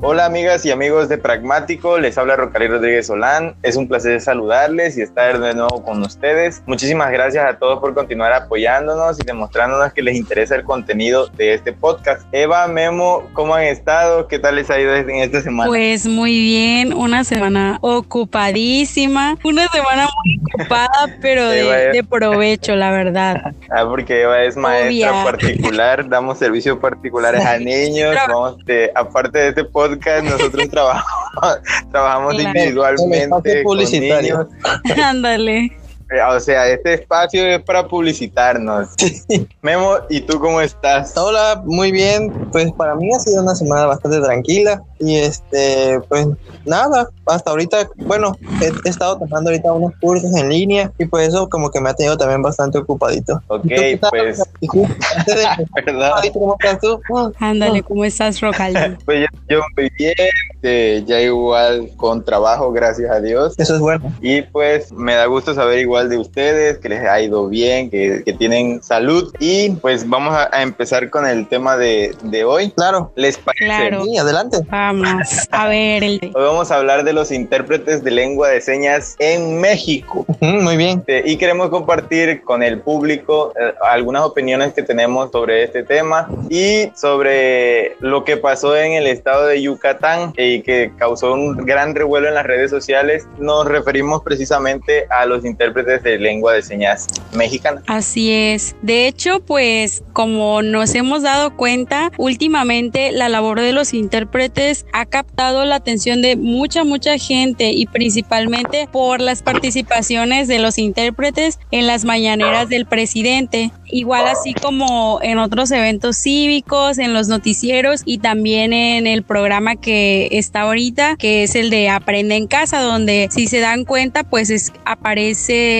Hola amigas y amigos de Pragmático, les habla Rocalí Rodríguez Solán. Es un placer saludarles y estar de nuevo con ustedes. Muchísimas gracias a todos por continuar apoyándonos y demostrándonos que les interesa el contenido de este podcast. Eva, Memo, ¿cómo han estado? ¿Qué tal les ha ido en esta semana? Pues muy bien, una semana ocupadísima, una semana muy ocupada, pero de, provecho, la verdad. Ah, porque Eva es maestra particular, damos servicios particulares a niños, vamos de, aparte de este podcast nosotros trabajamos, trabajamos individualmente con niños. Ándale. Eh, o sea, este espacio es para publicitarnos. Memo, ¿y tú cómo estás? Hola, muy bien. Pues para mí ha sido una semana bastante tranquila. Y este, pues nada, hasta ahorita, bueno, he, estado tomando ahorita unos cursos en línea y pues eso como que me ha tenido también bastante ocupadito. Ok, pues. ¿Cómo estás tú? Ándale, ¿cómo estás, Rocali? pues yo, muy bien, este, ya igual con trabajo, gracias a Dios. Eso es bueno. Y pues me da gusto saber igual de ustedes, que les ha ido bien, que, que tienen salud. Y pues vamos a, empezar con el tema de, de, hoy. Claro. ¿Les parece? Claro. Sí, adelante. Vamos a ver. El... Hoy vamos a hablar de los intérpretes de lengua de señas en México. muy bien. Y queremos compartir con el público eh, algunas opiniones que tenemos sobre este tema y sobre lo que pasó en el estado de Yucatán y que causó un gran revuelo en las redes sociales. Nos referimos precisamente a los intérpretes de lengua de señas mexicana. Así es. De hecho, pues como nos hemos dado cuenta, últimamente la labor de los intérpretes ha captado la atención de mucha, mucha gente y principalmente por las participaciones de los intérpretes en las mañaneras del presidente. Igual así como en otros eventos cívicos, en los noticieros y también en el programa que está ahorita, que es el de Aprende en Casa, donde si se dan cuenta, pues es, aparece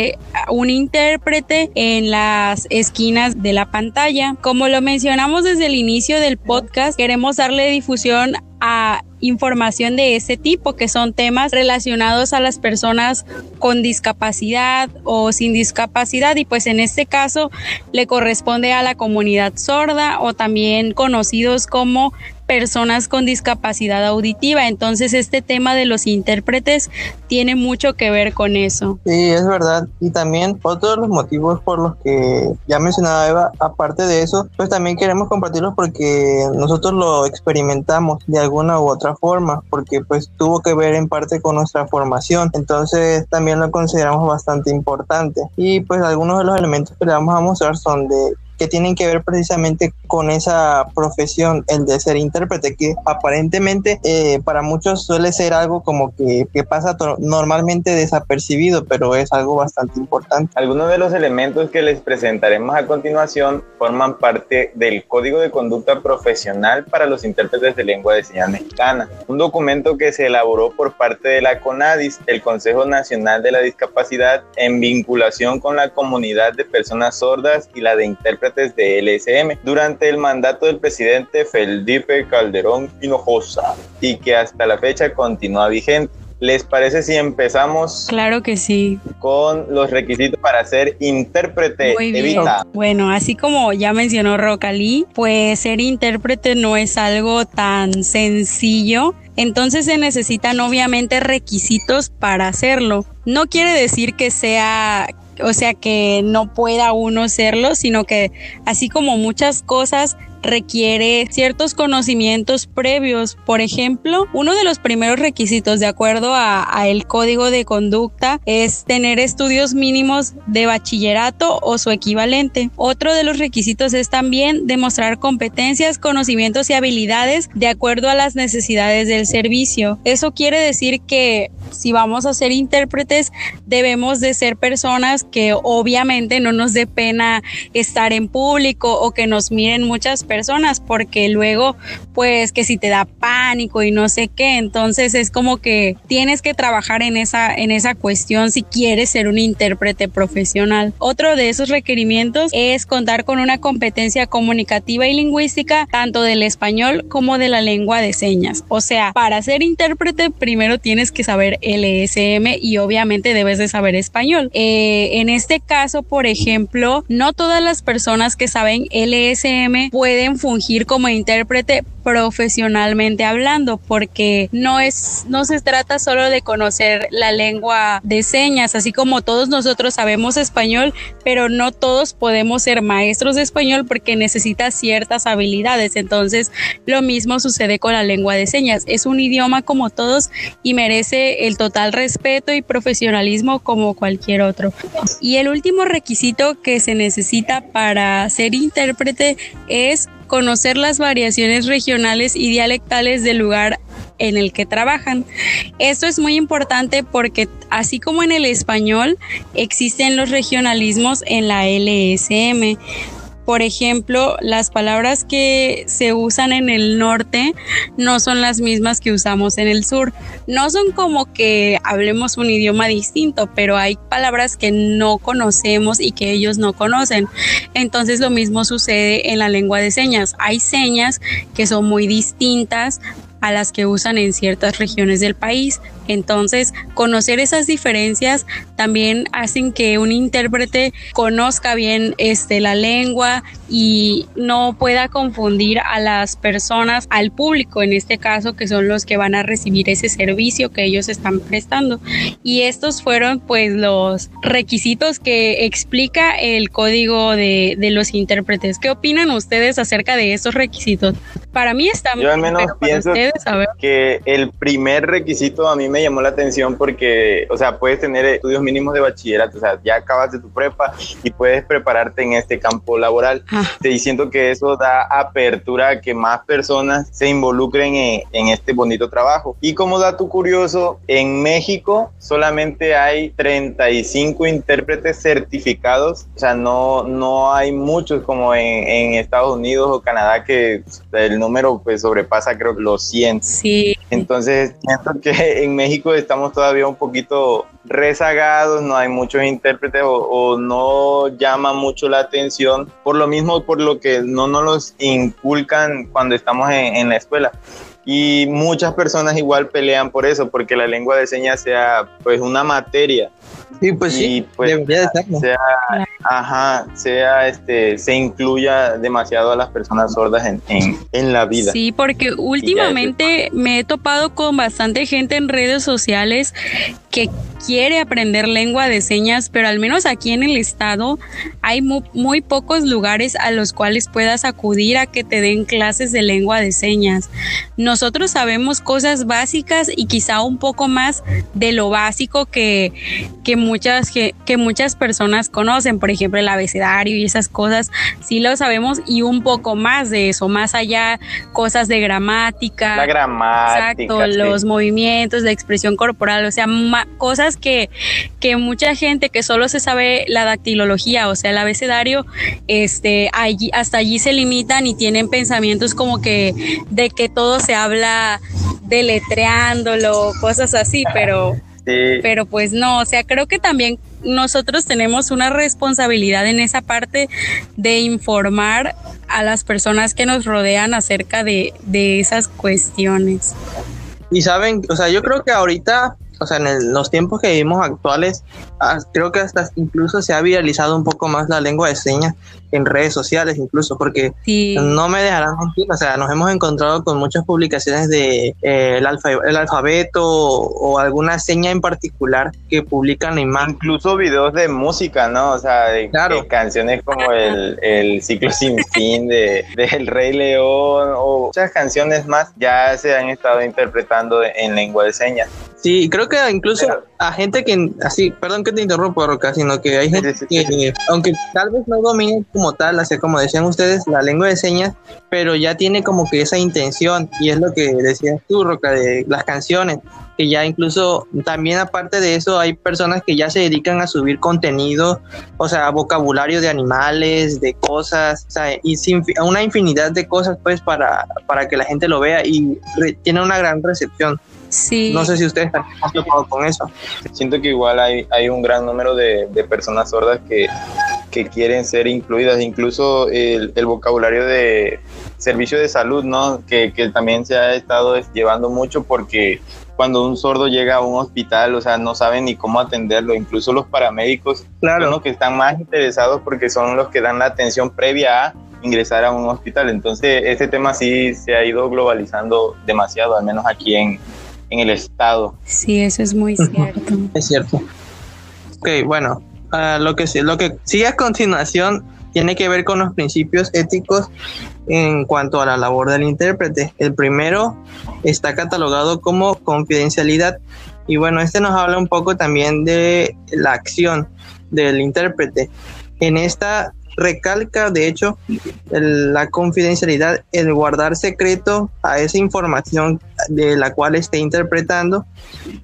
un intérprete en las esquinas de la pantalla. Como lo mencionamos desde el inicio del podcast, queremos darle difusión a información de ese tipo, que son temas relacionados a las personas con discapacidad o sin discapacidad y pues en este caso le corresponde a la comunidad sorda o también conocidos como personas con discapacidad auditiva. Entonces este tema de los intérpretes tiene mucho que ver con eso. Sí, es verdad. Y también otro de los motivos por los que ya mencionaba Eva, aparte de eso, pues también queremos compartirlos porque nosotros lo experimentamos de alguna u otra forma, porque pues tuvo que ver en parte con nuestra formación. Entonces también lo consideramos bastante importante. Y pues algunos de los elementos que le vamos a mostrar son de que tienen que ver precisamente con esa profesión, el de ser intérprete, que aparentemente eh, para muchos suele ser algo como que, que pasa normalmente desapercibido, pero es algo bastante importante. Algunos de los elementos que les presentaremos a continuación forman parte del Código de Conducta Profesional para los intérpretes de lengua de señas mexicana, un documento que se elaboró por parte de la CONADIS, el Consejo Nacional de la Discapacidad, en vinculación con la comunidad de personas sordas y la de intérpretes de LSM durante el mandato del presidente Felipe Calderón Hinojosa y que hasta la fecha continúa vigente. ¿Les parece si empezamos? Claro que sí. Con los requisitos para ser intérprete. Evita. Bueno, así como ya mencionó Rocalí, pues ser intérprete no es algo tan sencillo. Entonces se necesitan obviamente requisitos para hacerlo. No quiere decir que sea o sea que no pueda uno serlo, sino que así como muchas cosas requiere ciertos conocimientos previos. Por ejemplo, uno de los primeros requisitos de acuerdo a, el código de conducta es tener estudios mínimos de bachillerato o su equivalente. Otro de los requisitos es también demostrar competencias, conocimientos y habilidades de acuerdo a las necesidades del servicio. Eso quiere decir que si vamos a ser intérpretes debemos de ser personas que obviamente no nos dé pena estar en público o que nos miren muchas personas porque luego pues que si te da pánico y no sé qué, entonces es como que tienes que trabajar en esa en esa cuestión si quieres ser un intérprete profesional. Otro de esos requerimientos es contar con una competencia comunicativa y lingüística tanto del español como de la lengua de señas. O sea, para ser intérprete primero tienes que saber LSM y obviamente debes de saber español. Eh, en este caso, por ejemplo, no todas las personas que saben LSM pueden fungir como intérprete profesionalmente hablando, porque no es, no se trata solo de conocer la lengua de señas, así como todos nosotros sabemos español, pero no todos podemos ser maestros de español porque necesita ciertas habilidades. Entonces, lo mismo sucede con la lengua de señas. Es un idioma como todos y merece el total respeto y profesionalismo como cualquier otro. Y el último requisito que se necesita para ser intérprete es conocer las variaciones regionales y dialectales del lugar en el que trabajan. Esto es muy importante porque así como en el español existen los regionalismos en la LSM, por ejemplo, las palabras que se usan en el norte no son las mismas que usamos en el sur. No son como que hablemos un idioma distinto, pero hay palabras que no conocemos y que ellos no conocen. Entonces lo mismo sucede en la lengua de señas. Hay señas que son muy distintas a las que usan en ciertas regiones del país. Entonces, conocer esas diferencias también hacen que un intérprete conozca bien este, la lengua y no pueda confundir a las personas, al público en este caso, que son los que van a recibir ese servicio que ellos están prestando. Y estos fueron pues los requisitos que explica el código de, de los intérpretes. ¿Qué opinan ustedes acerca de estos requisitos? Para mí está Yo al menos pienso que el primer requisito a mí me llamó la atención porque, o sea, puedes tener estudios mínimos de bachillerato, o sea, ya acabas de tu prepa y puedes prepararte en este campo laboral. Ah. Te siento que eso da apertura a que más personas se involucren en, en este bonito trabajo. Y como dato curioso, en México solamente hay 35 intérpretes certificados, o sea, no, no hay muchos como en, en Estados Unidos o Canadá que el número pues sobrepasa creo los 100. Sí. Entonces, siento que en México estamos todavía un poquito rezagados, no hay muchos intérpretes o, no llama mucho la atención, por lo mismo, por lo que no nos los inculcan cuando estamos en, en la escuela y muchas personas igual pelean por eso, porque la lengua de señas sea pues una materia Sí, pues sí, pues, debería de Sea, ajá, sea, este, se incluya demasiado a las personas sordas en, en, la vida. Sí, porque últimamente me he topado con bastante gente en redes sociales que quiere aprender lengua de señas, pero al menos aquí en el estado hay muy, pocos lugares a los cuales puedas acudir a que te den clases de lengua de señas. Nosotros sabemos cosas básicas y quizá un poco más de lo básico que, que, muchas, que, muchas personas conocen, por ejemplo el abecedario y esas cosas, sí lo sabemos y un poco más de eso, más allá cosas de gramática. La gramática. Exacto, los movimientos, la expresión corporal, o sea, cosas que, que mucha gente que solo se sabe la dactilología, o sea, el abecedario, este, allí, hasta allí se limitan y tienen pensamientos como que de que todo se habla deletreándolo, cosas así, pero, pero pues no, o sea, creo que también nosotros tenemos una responsabilidad en esa parte de informar a las personas que nos rodean acerca de, de esas cuestiones. Y saben, o sea, yo creo que ahorita o sea, en los tiempos que vivimos actuales, ah, creo que hasta incluso se ha viralizado un poco más la lengua de señas en redes sociales, incluso, porque no me dejarán mentir, o sea, nos hemos encontrado con muchas publicaciones de eh, el, alfabeto o, alguna seña en particular que publican la imagen. Incluso videos de música, ¿no? O sea, de, canciones como el, el, ciclo sin fin de, El Rey León o muchas canciones más ya se han estado interpretando en lengua de señas. Sí, creo que incluso a gente que, así, perdón que te interrumpo, Roca, sino que hay gente que, aunque tal vez no domine como tal, así como decían ustedes, la lengua de señas, pero ya tiene como que esa intención, y es lo que decías tú, Roca, de las canciones, que ya incluso, también aparte de eso, hay personas que ya se dedican a subir contenido, o sea, vocabulario de animales, de cosas, o sea, y sin, una infinidad de cosas, pues, para, para que la gente lo vea y tiene una gran recepción. Sí. No sé si ustedes están preocupados con eso. Siento que igual hay, hay un gran número de, de personas sordas que, que, quieren ser incluidas, incluso el, el, vocabulario de servicio de salud, ¿no? Que, que también se ha estado llevando mucho porque cuando un sordo llega a un hospital, o sea, no saben ni cómo atenderlo, incluso los paramédicos claro. son los que están más interesados porque son los que dan la atención previa a ingresar a un hospital. Entonces, este tema sí se ha ido globalizando demasiado, al menos aquí en, en el estado. Sí, eso es muy cierto. es cierto. Ok, bueno, uh, lo, que, lo que sigue a continuación tiene que ver con los principios éticos en cuanto a la labor del intérprete. El primero está catalogado como confidencialidad y bueno, este nos habla un poco también de la acción del intérprete. En esta recalca, de hecho, la confidencialidad, el guardar secreto a esa información de la cual esté interpretando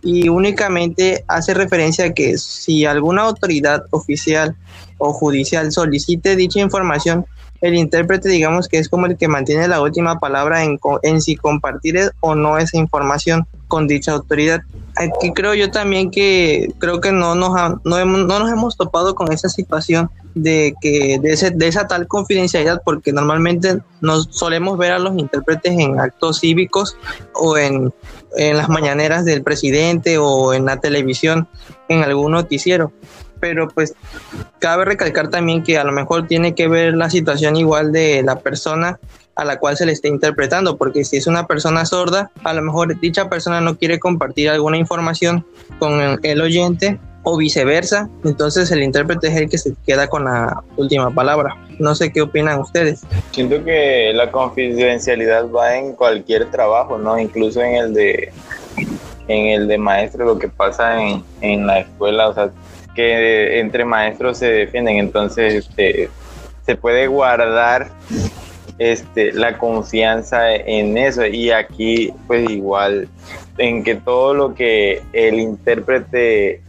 y únicamente hace referencia a que si alguna autoridad oficial o judicial solicite dicha información, el intérprete digamos que es como el que mantiene la última palabra en, en si compartir o no esa información con dicha autoridad. Aquí creo yo también que creo que no nos, no, no nos hemos topado con esa situación de que de, ese, de esa tal confidencialidad porque normalmente nos solemos ver a los intérpretes en actos cívicos o en, en las mañaneras del presidente o en la televisión en algún noticiero. Pero pues cabe recalcar también que a lo mejor tiene que ver la situación igual de la persona a la cual se le está interpretando, porque si es una persona sorda, a lo mejor dicha persona no quiere compartir alguna información con el oyente o viceversa, entonces el intérprete es el que se queda con la última palabra. No sé qué opinan ustedes. Siento que la confidencialidad va en cualquier trabajo, ¿no? Incluso en el de en el de maestro, lo que pasa en, en la escuela, o sea, que entre maestros se defienden, entonces este, se puede guardar este, la confianza en eso y aquí pues igual en que todo lo que el intérprete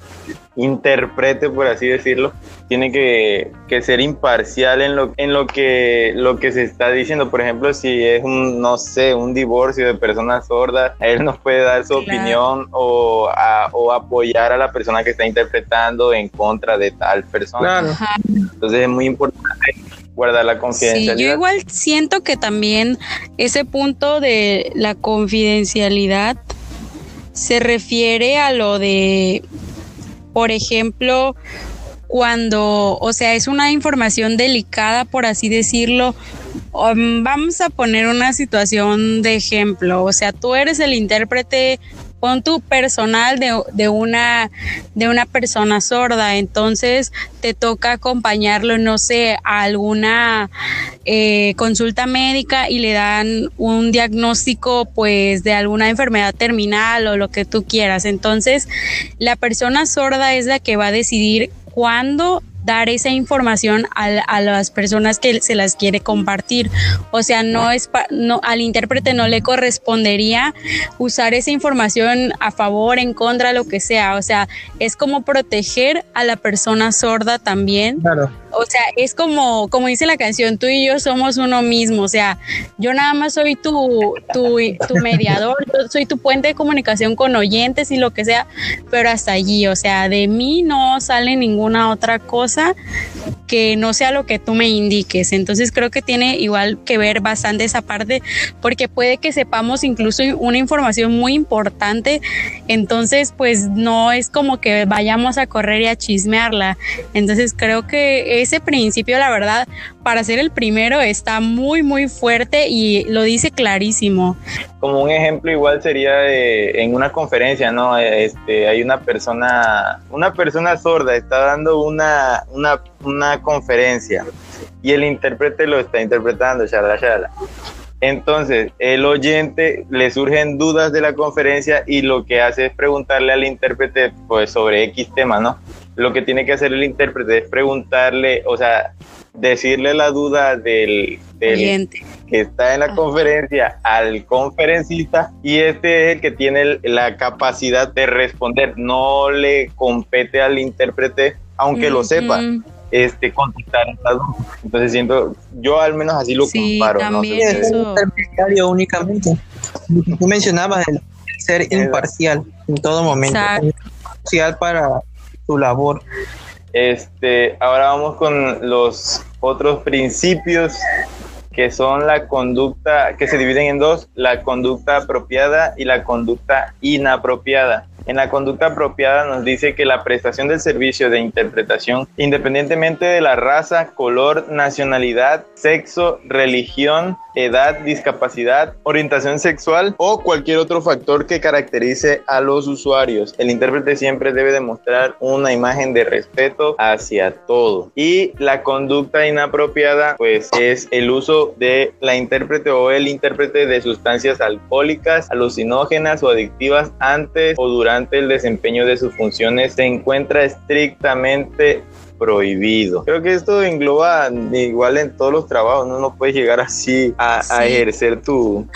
interprete por así decirlo tiene que, ser imparcial en lo, en lo que lo que se está diciendo. Por ejemplo si es un no sé un divorcio de personas sordas él nos puede dar su opinión o, o apoyar a la persona que está interpretando en contra de tal persona. Entonces es muy importante guardar la confidencialidad. Sí, yo igual siento que también ese punto de la confidencialidad se refiere a lo de, por ejemplo, cuando, o sea, es una información delicada, por así decirlo. Um, vamos a poner una situación de ejemplo, o sea, tú eres el intérprete con tu personal de, una, de una persona sorda, entonces te toca acompañarlo, no sé, a alguna eh, consulta médica y le dan un diagnóstico pues de alguna enfermedad terminal o lo que tú quieras. Entonces, la persona sorda es la que va a decidir cuándo dar esa información a, las personas que se las quiere compartir. O sea, no es no al intérprete no le correspondería usar esa información a favor, en contra, lo que sea. O sea, es como proteger a la persona sorda también. Claro o sea, es como, como dice la canción, tú y yo somos uno mismo, o sea, yo nada más soy tu, tu, tu mediador, yo soy tu puente de comunicación con oyentes y lo que sea, pero hasta allí, o sea, de mí no sale ninguna otra cosa que no sea lo que tú me indiques. Entonces creo que tiene igual que ver bastante esa parte, porque puede que sepamos incluso una información muy importante, entonces pues no es como que vayamos a correr y a chismearla. Entonces creo que ese principio, la verdad, para ser el primero está muy, muy fuerte y lo dice clarísimo. Como un ejemplo igual sería en una conferencia, ¿no? Este, hay una persona, una persona sorda está dando una, una, una conferencia y el intérprete lo está interpretando, shala, shala. Entonces, el oyente le surgen dudas de la conferencia y lo que hace es preguntarle al intérprete pues sobre X tema, ¿no? Lo que tiene que hacer el intérprete es preguntarle, o sea, decirle la duda del, del que está en la conferencia al conferencista y este es el que tiene la capacidad de responder. No le compete al intérprete, aunque lo sepa este, contestar esta duda. Entonces siento, yo al menos así lo comparo. También no es un intermediario únicamente. Tú mencionabas el ser imparcial en todo momento. Imparcial para su labor. Este, ahora vamos con los otros principios que son la conducta, que se dividen en dos, la conducta apropiada y la conducta inapropiada. En la conducta apropiada nos dice que la prestación del servicio de interpretación, independientemente de la raza, color, nacionalidad, sexo, religión, edad, discapacidad, orientación sexual o cualquier otro factor que caracterice a los usuarios. El intérprete siempre debe demostrar una imagen de respeto hacia todo. Y la conducta inapropiada, pues es el uso de la intérprete o el intérprete de sustancias alcohólicas, alucinógenas o adictivas antes o durante el desempeño de sus funciones. Se encuentra estrictamente prohibido. Creo que esto engloba igual en todos los trabajos, no, no puedes llegar así a, ejercer tu,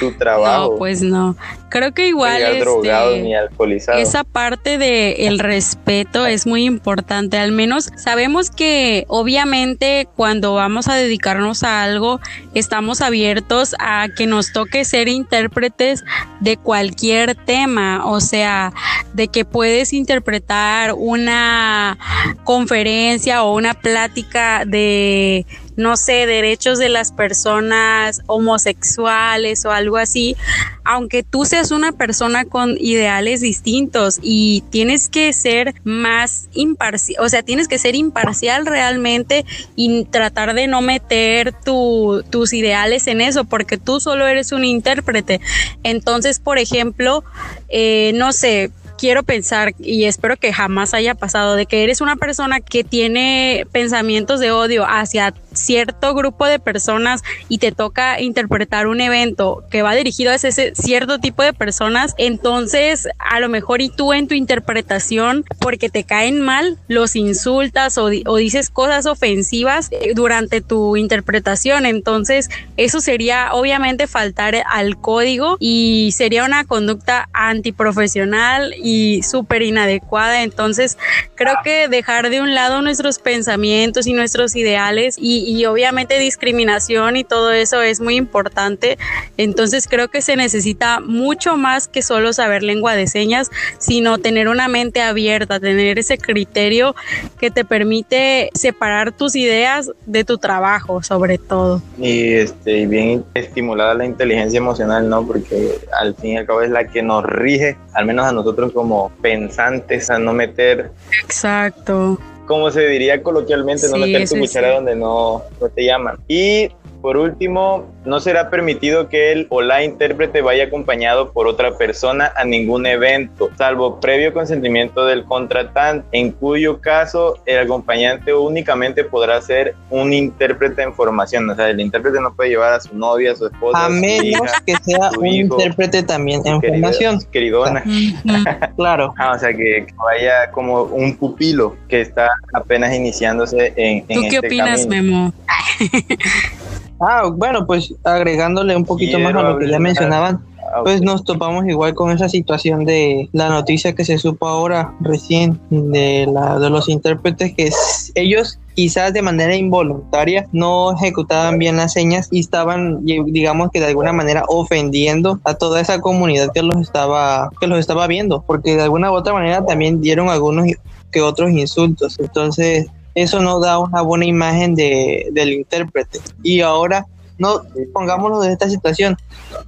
tu trabajo. No, pues no. Creo que igual este, esa parte de el respeto es muy importante. Al menos sabemos que obviamente cuando vamos a dedicarnos a algo estamos abiertos a que nos toque ser intérpretes de cualquier tema, o sea, de que puedes interpretar una conferencia o una plática de no sé, derechos de las personas homosexuales o algo así, aunque tú seas una persona con ideales distintos y tienes que ser más imparcial, o sea, tienes que ser imparcial realmente y tratar de no meter tus ideales en eso, porque tú solo eres un intérprete. Entonces, por ejemplo, eh, no sé, quiero pensar y espero que jamás haya pasado de que eres una persona que tiene pensamientos de odio hacia cierto grupo de personas y te toca interpretar un evento que va dirigido a ese cierto tipo de personas, entonces a lo mejor y tú en tu interpretación, porque te caen mal, los insultas o, dices cosas ofensivas durante tu interpretación. Entonces eso sería obviamente faltar al código y sería una conducta antiprofesional y súper inadecuada. Entonces creo que dejar de un lado nuestros pensamientos y nuestros ideales y, y obviamente discriminación y todo eso es muy importante. Entonces creo que se necesita mucho más que solo saber lengua de señas, sino tener una mente abierta, tener ese criterio que te permite separar tus ideas de tu trabajo, sobre todo. Y este, bien estimulada la inteligencia emocional, ¿no? Porque al fin y al cabo es la que nos rige, al menos a nosotros como pensantes, a no meter. Exacto como se diría coloquialmente, no meter tu cuchara donde no, no te llaman. Y por último, no será permitido que el o la intérprete vaya acompañado por otra persona a ningún evento, salvo previo consentimiento del contratante, en cuyo caso el acompañante únicamente podrá ser un intérprete en formación. O sea, el intérprete no puede llevar a su novia, a su esposa. A menos que sea un intérprete también en formación. Queridona. claro. Ah, o sea, que, vaya como un pupilo que está apenas iniciándose en, en ¿Tú qué este opinas, Memo? Ah, bueno, pues agregándole un poquito más a lo que ya mencionaban, ah, pues nos topamos igual con esa situación de la noticia que se supo ahora recién de, la, de los intérpretes que ellos quizás de manera involuntaria no ejecutaban bien las señas y estaban digamos que de alguna manera ofendiendo a toda esa comunidad que los estaba que los estaba viendo porque de alguna u otra manera también dieron algunos que otros insultos. Entonces eso no da una buena imagen de, del intérprete. Y ahora no pongámonos en esta situación.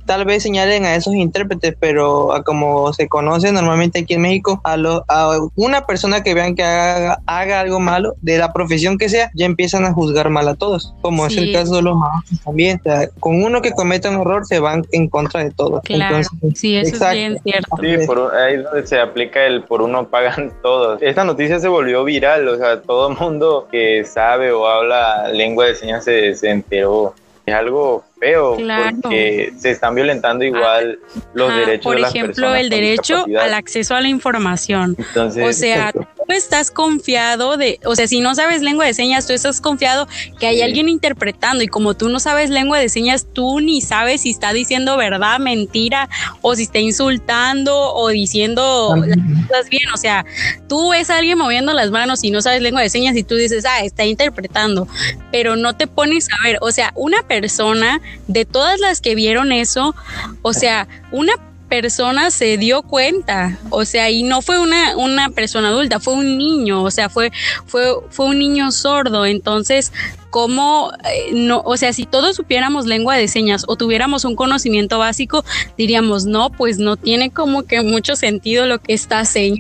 Tal vez señalen a esos intérpretes, pero como se conoce normalmente aquí en México, a, lo, a una persona que vean que haga, haga, algo malo, de la profesión que sea, ya empiezan a juzgar mal a todos, como es el caso de los maestros también. con uno que cometa un error, se van en contra de todos. Claro, sí, eso es bien cierto. Sí, por, ahí es donde se aplica el por uno pagan todos. Esta noticia se volvió viral, o sea, todo el mundo que sabe o habla lengua de señas se, se enteró es algo feo porque se están violentando igual los derechos por de las ejemplo el derecho al acceso a la información. O sea tú estás confiado de o sea si no sabes lengua de señas tú estás confiado que hay alguien interpretando. Y como tú no sabes lengua de señas tú ni sabes si está diciendo verdad mentira o si está insultando o diciendo las cosas bien. O sea tú ves a alguien moviendo las manos y no sabes lengua de señas y tú dices ah está interpretando pero no te pones a ver. O sea una persona de todas las que vieron eso, o sea, una persona se dio cuenta, o sea, y no fue una, una persona adulta, fue un niño, o sea, fue, fue, fue un niño sordo, entonces cómo eh, no, o sea, si todos supiéramos lengua de señas o tuviéramos un conocimiento básico, diríamos, no, pues no tiene como que mucho sentido lo que está señalando.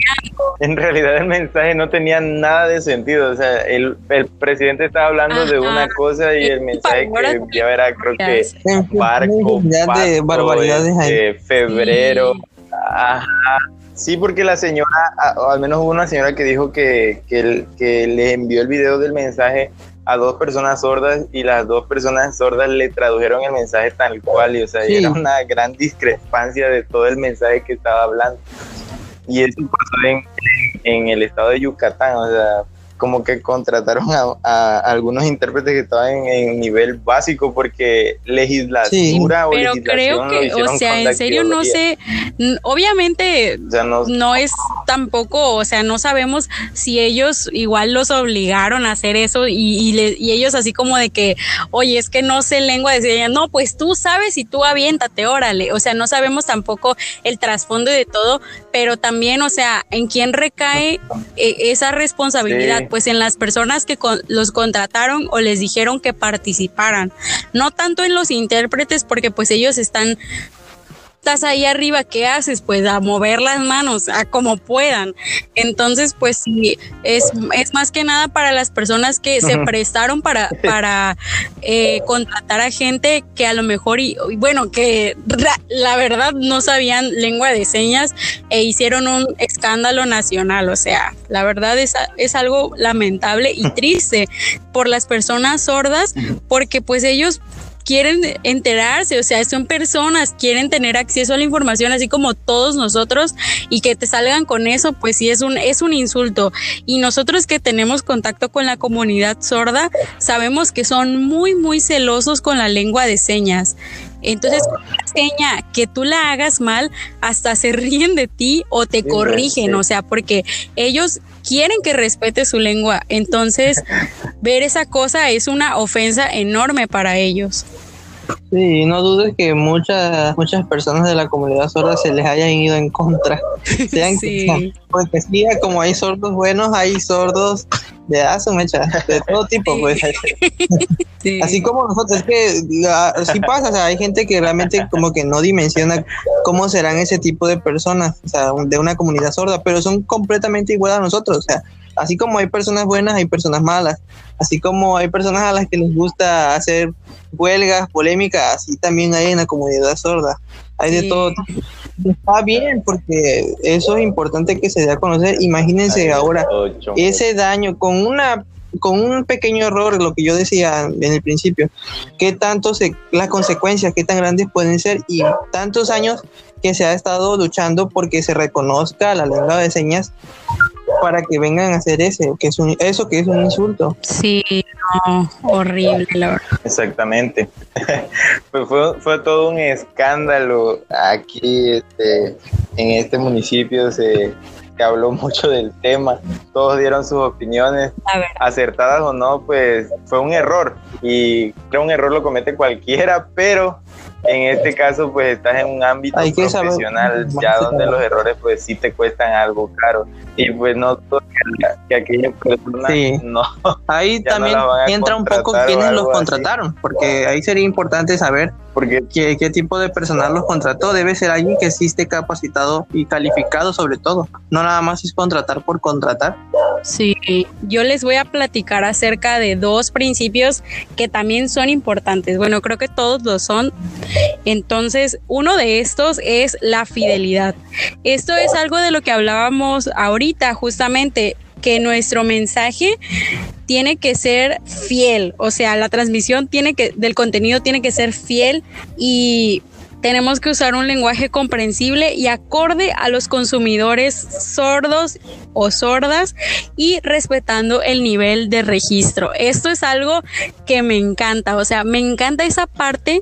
En realidad el mensaje no tenía nada de sentido, o sea, el, el presidente estaba hablando de una cosa y el mensaje que ya era creo que barco, de barbaridades de este, febrero, ajá. Sí, porque la señora, o al menos hubo una señora que dijo que, que, que le envió el video del mensaje a dos personas sordas y las dos personas sordas le tradujeron el mensaje tal cual y o sea, era una gran discrepancia de todo el mensaje que estaba hablando. Y eso pasó en, en el estado de Yucatán, o sea, como que contrataron a, algunos intérpretes que estaban en, nivel básico porque legislatura o pero creo que o sea en serio no sé obviamente no, es tampoco o sea no sabemos si ellos igual los obligaron a hacer eso y, y, ellos así como de que oye es que no sé lengua de señas no pues tú sabes y tú aviéntate órale o sea no sabemos tampoco el trasfondo de todo pero también o sea en quién recae eh, esa responsabilidad pues en las personas que los contrataron o les dijeron que participaran, no tanto en los intérpretes porque pues ellos están estás ahí arriba, ¿qué haces? Pues a mover las manos, a como puedan. Entonces, pues sí, es, es más que nada para las personas que se prestaron para, para eh, contratar a gente que a lo mejor, y, bueno, que la, verdad no sabían lengua de señas e hicieron un escándalo nacional. O sea, la verdad es, es algo lamentable y triste por las personas sordas porque pues ellos quieren enterarse, o sea, son personas, quieren tener acceso a la información así como todos nosotros y que te salgan con eso, pues sí es un es un insulto. Y nosotros que tenemos contacto con la comunidad sorda, sabemos que son muy muy celosos con la lengua de señas. Entonces, una seña que tú la hagas mal, hasta se ríen de ti o te corrigen, o sea, porque ellos quieren que respete su lengua. Entonces, ver esa cosa es una ofensa enorme para ellos. Sí, no dudes que muchas muchas personas de la comunidad sorda se les hayan ido en contra. Sean sí. porque sí, como hay sordos buenos, hay sordos de aso, mecha, de todo tipo, pues. Así como nosotros, es que así pasa, o sea, hay gente que realmente como que no dimensiona cómo serán ese tipo de personas, o sea, de una comunidad sorda, pero son completamente igual a nosotros, o sea, así como hay personas buenas, hay personas malas. Así como hay personas a las que les gusta hacer huelgas, polémicas, así también hay en la comunidad sorda. Hay de todo. Está bien, porque eso es importante que se dé a conocer. Imagínense ahora ese daño con una con un pequeño error, lo que yo decía en el principio, qué tanto se, las consecuencias, qué tan grandes pueden ser y tantos años que se ha estado luchando porque se reconozca la lengua de señas para que vengan a hacer ese, que es un, eso que es un insulto. Sí, no, horrible, la verdad. Exactamente. pues fue, fue todo un escándalo aquí este, en este municipio. Se, habló mucho del tema, todos dieron sus opiniones, acertadas o no, pues fue un error y creo un error lo comete cualquiera, pero en este caso pues estás en un ámbito profesional ya donde los errores pues sí te cuestan algo caro. Y pues no que, aquellas personas no ahí también entra un poco quienes los contrataron porque ahí sería importante saber porque ¿Qué, qué tipo de personal los contrató debe ser alguien que sí esté capacitado y calificado sobre todo. No nada más es contratar por contratar. Sí yo les voy a platicar acerca de dos principios que también son importantes. Bueno creo que todos lo son. Entonces, uno de estos es la fidelidad. Esto es algo de lo que hablábamos ahorita, justamente que nuestro mensaje tiene que ser fiel, o sea, la transmisión tiene que del contenido tiene que ser fiel y tenemos que usar un lenguaje comprensible y acorde a los consumidores sordos o sordas y respetando el nivel de registro. Esto es algo que me encanta, o sea, me encanta esa parte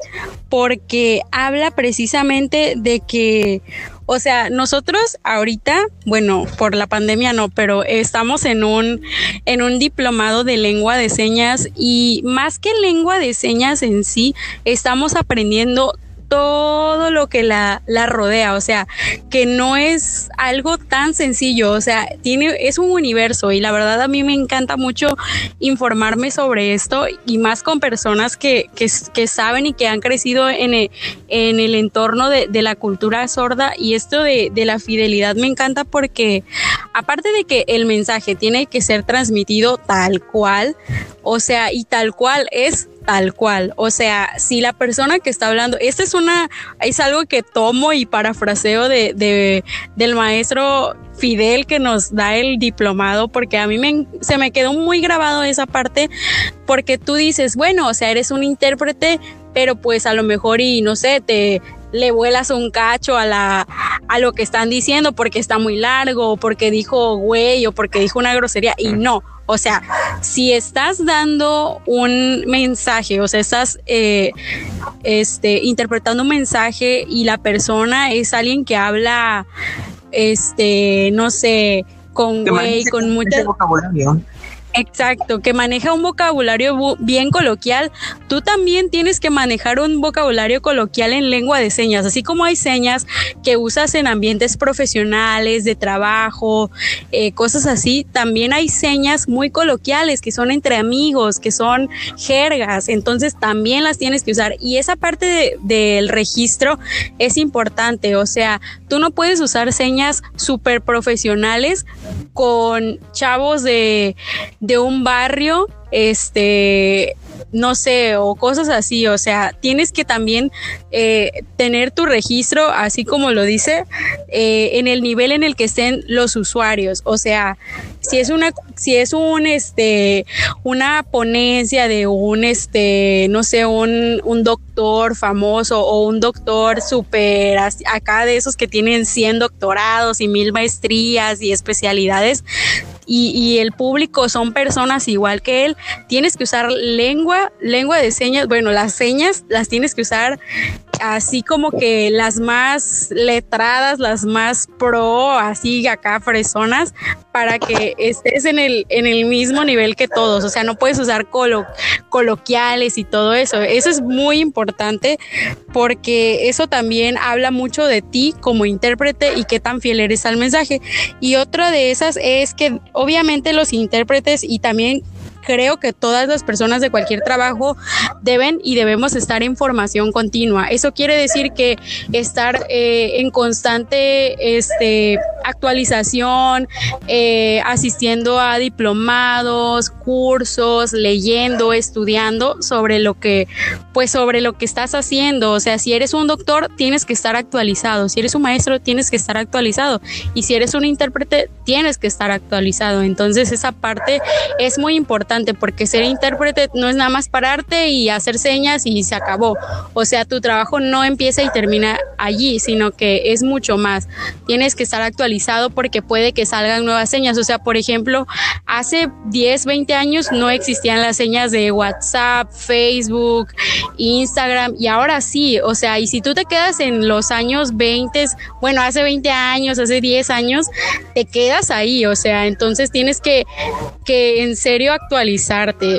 porque habla precisamente de que o sea, nosotros ahorita, bueno, por la pandemia no, pero estamos en un en un diplomado de lengua de señas y más que lengua de señas en sí, estamos aprendiendo todo lo que la, la rodea, o sea, que no es algo tan sencillo, o sea, tiene, es un universo y la verdad a mí me encanta mucho informarme sobre esto y más con personas que, que, saben y que han crecido en el, en el entorno de, de, la cultura sorda y esto de, de la fidelidad me encanta porque aparte de que el mensaje tiene que ser transmitido tal cual, o sea, y tal cual es tal cual. O sea, si la persona que está hablando, esta es una, es algo que tomo y parafraseo de, de del maestro Fidel que nos da el diplomado, porque a mí me, se me quedó muy grabado esa parte, porque tú dices, bueno, o sea, eres un intérprete, pero pues a lo mejor y no sé, te le vuelas un cacho a la a lo que están diciendo porque está muy largo, o porque dijo güey o porque dijo una grosería y no, o sea, si estás dando un mensaje, o sea, estás eh, este, interpretando un mensaje y la persona es alguien que habla, este, no sé, con güey, con mucha... vocabulario Exacto, que maneja un vocabulario bien coloquial. Tú también tienes que manejar un vocabulario coloquial en lengua de señas, así como hay señas que usas en ambientes profesionales, de trabajo, eh, cosas así. También hay señas muy coloquiales que son entre amigos, que son jergas. Entonces también las tienes que usar. Y esa parte del de, registro es importante. O sea, tú no puedes usar señas súper profesionales con chavos de de un barrio, este, no sé, o cosas así. O sea, tienes que también eh, tener tu registro, así como lo dice, eh, en el nivel en el que estén los usuarios. O sea, si es una, si es un, este, una ponencia de un, este, no sé, un, un doctor famoso o un doctor súper acá de esos que tienen 100 doctorados y mil maestrías y especialidades, y, y, el público son personas igual que él, tienes que usar lengua, lengua de señas, bueno, las señas las tienes que usar así como que las más letradas, las más pro, así acá fresonas, para que estés en el, en el mismo nivel que todos. O sea, no puedes usar colo, coloquiales y todo eso. Eso es muy importante porque eso también habla mucho de ti como intérprete y qué tan fiel eres al mensaje. Y otra de esas es que obviamente los intérpretes y también creo que todas las personas de cualquier trabajo deben y debemos estar en formación continua. Eso quiere decir que estar eh, en constante este, actualización, eh, asistiendo a diplomados, cursos, leyendo, estudiando sobre lo que, pues sobre lo que estás haciendo. O sea, si eres un doctor, tienes que estar actualizado. Si eres un maestro, tienes que estar actualizado. Y si eres un intérprete, tienes que estar actualizado. Entonces, esa parte es muy importante porque ser intérprete no es nada más pararte y hacer señas y se acabó. O sea, tu trabajo no empieza y termina allí, sino que es mucho más. Tienes que estar actualizado porque puede que salgan nuevas señas. O sea, por ejemplo, hace 10, 20 años no existían las señas de WhatsApp, Facebook, Instagram y ahora sí. O sea, y si tú te quedas en los años 20, bueno, hace 20 años, hace 10 años, te quedas ahí. O sea, entonces tienes que, que en serio actualizar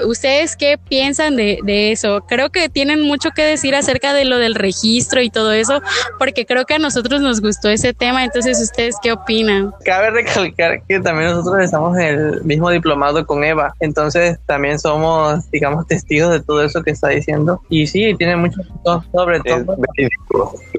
¿Ustedes qué piensan de, de, eso? Creo que tienen mucho que decir acerca de lo del registro y todo eso, porque creo que a nosotros nos gustó ese tema. Entonces, ¿ustedes qué opinan? Cabe recalcar que también nosotros estamos en el mismo diplomado con Eva, entonces también somos, digamos, testigos de todo eso que está diciendo. Y sí, tiene mucho sobre todo.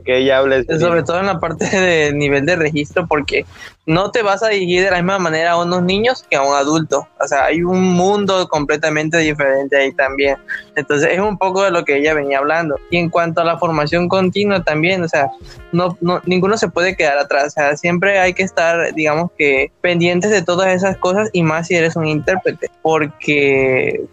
que ella hable. Sobre todo en la parte de nivel de registro, porque no te vas a dirigir de la misma manera a unos niños que a un adulto. O sea, hay un mundo completamente diferente ahí también. Entonces es un poco de lo que ella venía hablando. Y en cuanto a la formación continua también, o sea, no, no ninguno se puede quedar atrás. O sea, siempre hay que estar, digamos que, pendientes de todas esas cosas y más si eres un intérprete. Porque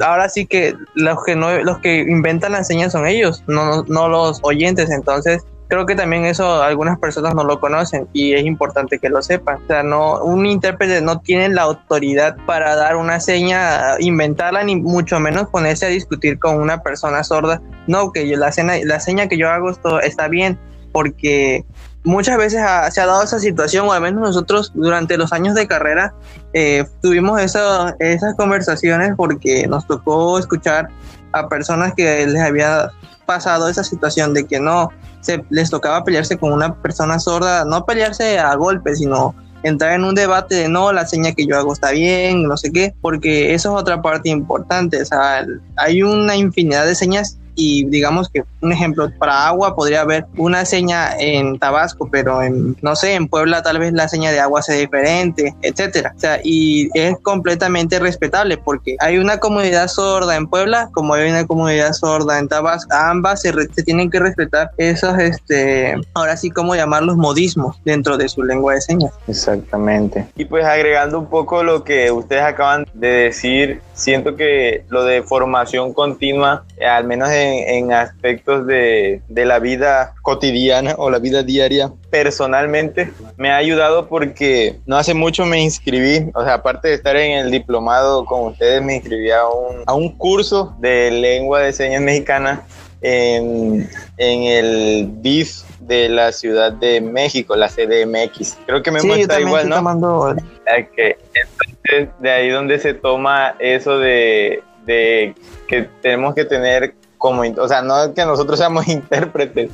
ahora sí que los que no, los que inventan las señas son ellos, no, no los oyentes. Entonces creo que también eso algunas personas no lo conocen y es importante que lo sepan. O sea, no, un intérprete no tiene la autoridad para dar una seña, inventarla, ni mucho menos ponerse a discutir con una persona sorda. No, que yo, la, seña, la seña que yo hago está bien, porque muchas veces se ha dado esa situación, o al menos nosotros durante los años de carrera eh, tuvimos esas conversaciones porque nos tocó escuchar a personas que les había pasado esa situación de que no se les tocaba pelearse con una persona sorda, no pelearse a golpes, sino entrar en un debate de no, la seña que yo hago está bien, no sé qué, porque eso es otra parte importante, o sea, hay una infinidad de señas y digamos que un ejemplo para agua podría haber una seña en Tabasco, pero en no sé, en Puebla tal vez la seña de agua sea diferente, etcétera. O sea, y es completamente respetable porque hay una comunidad sorda en Puebla como hay una comunidad sorda en Tabasco, ambas se, tienen que respetar esos este ahora sí como llamarlos modismos dentro de su lengua de señas. Exactamente. Y pues agregando un poco lo que ustedes acaban de decir, siento que lo de formación continua, al menos en en, aspectos de, de, la vida cotidiana o la vida diaria. Personalmente me ha ayudado porque no hace mucho me inscribí, o sea, aparte de estar en el diplomado con ustedes, me inscribí a un, a un curso de lengua de señas mexicana en, en el BIF de la Ciudad de México, la CDMX. Creo que me sí, muestra igual, ¿no? Okay. Entonces, de ahí donde se toma eso de, de que tenemos que tener como, o sea, no que nosotros seamos intérpretes,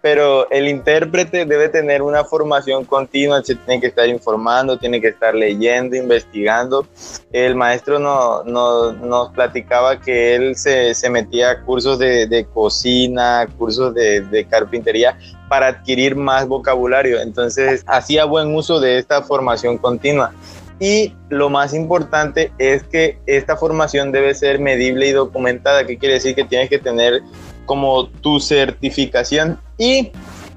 pero el intérprete debe tener una formación continua, se tiene que estar informando, tiene que estar leyendo, investigando. El maestro no, no, nos platicaba que él se, se metía a cursos de, de cocina, cursos de, de carpintería para adquirir más vocabulario. Entonces, hacía buen uso de esta formación continua. Y lo más importante es que esta formación debe ser medible y documentada. ¿Qué quiere decir? Que tienes que tener como tu certificación. Y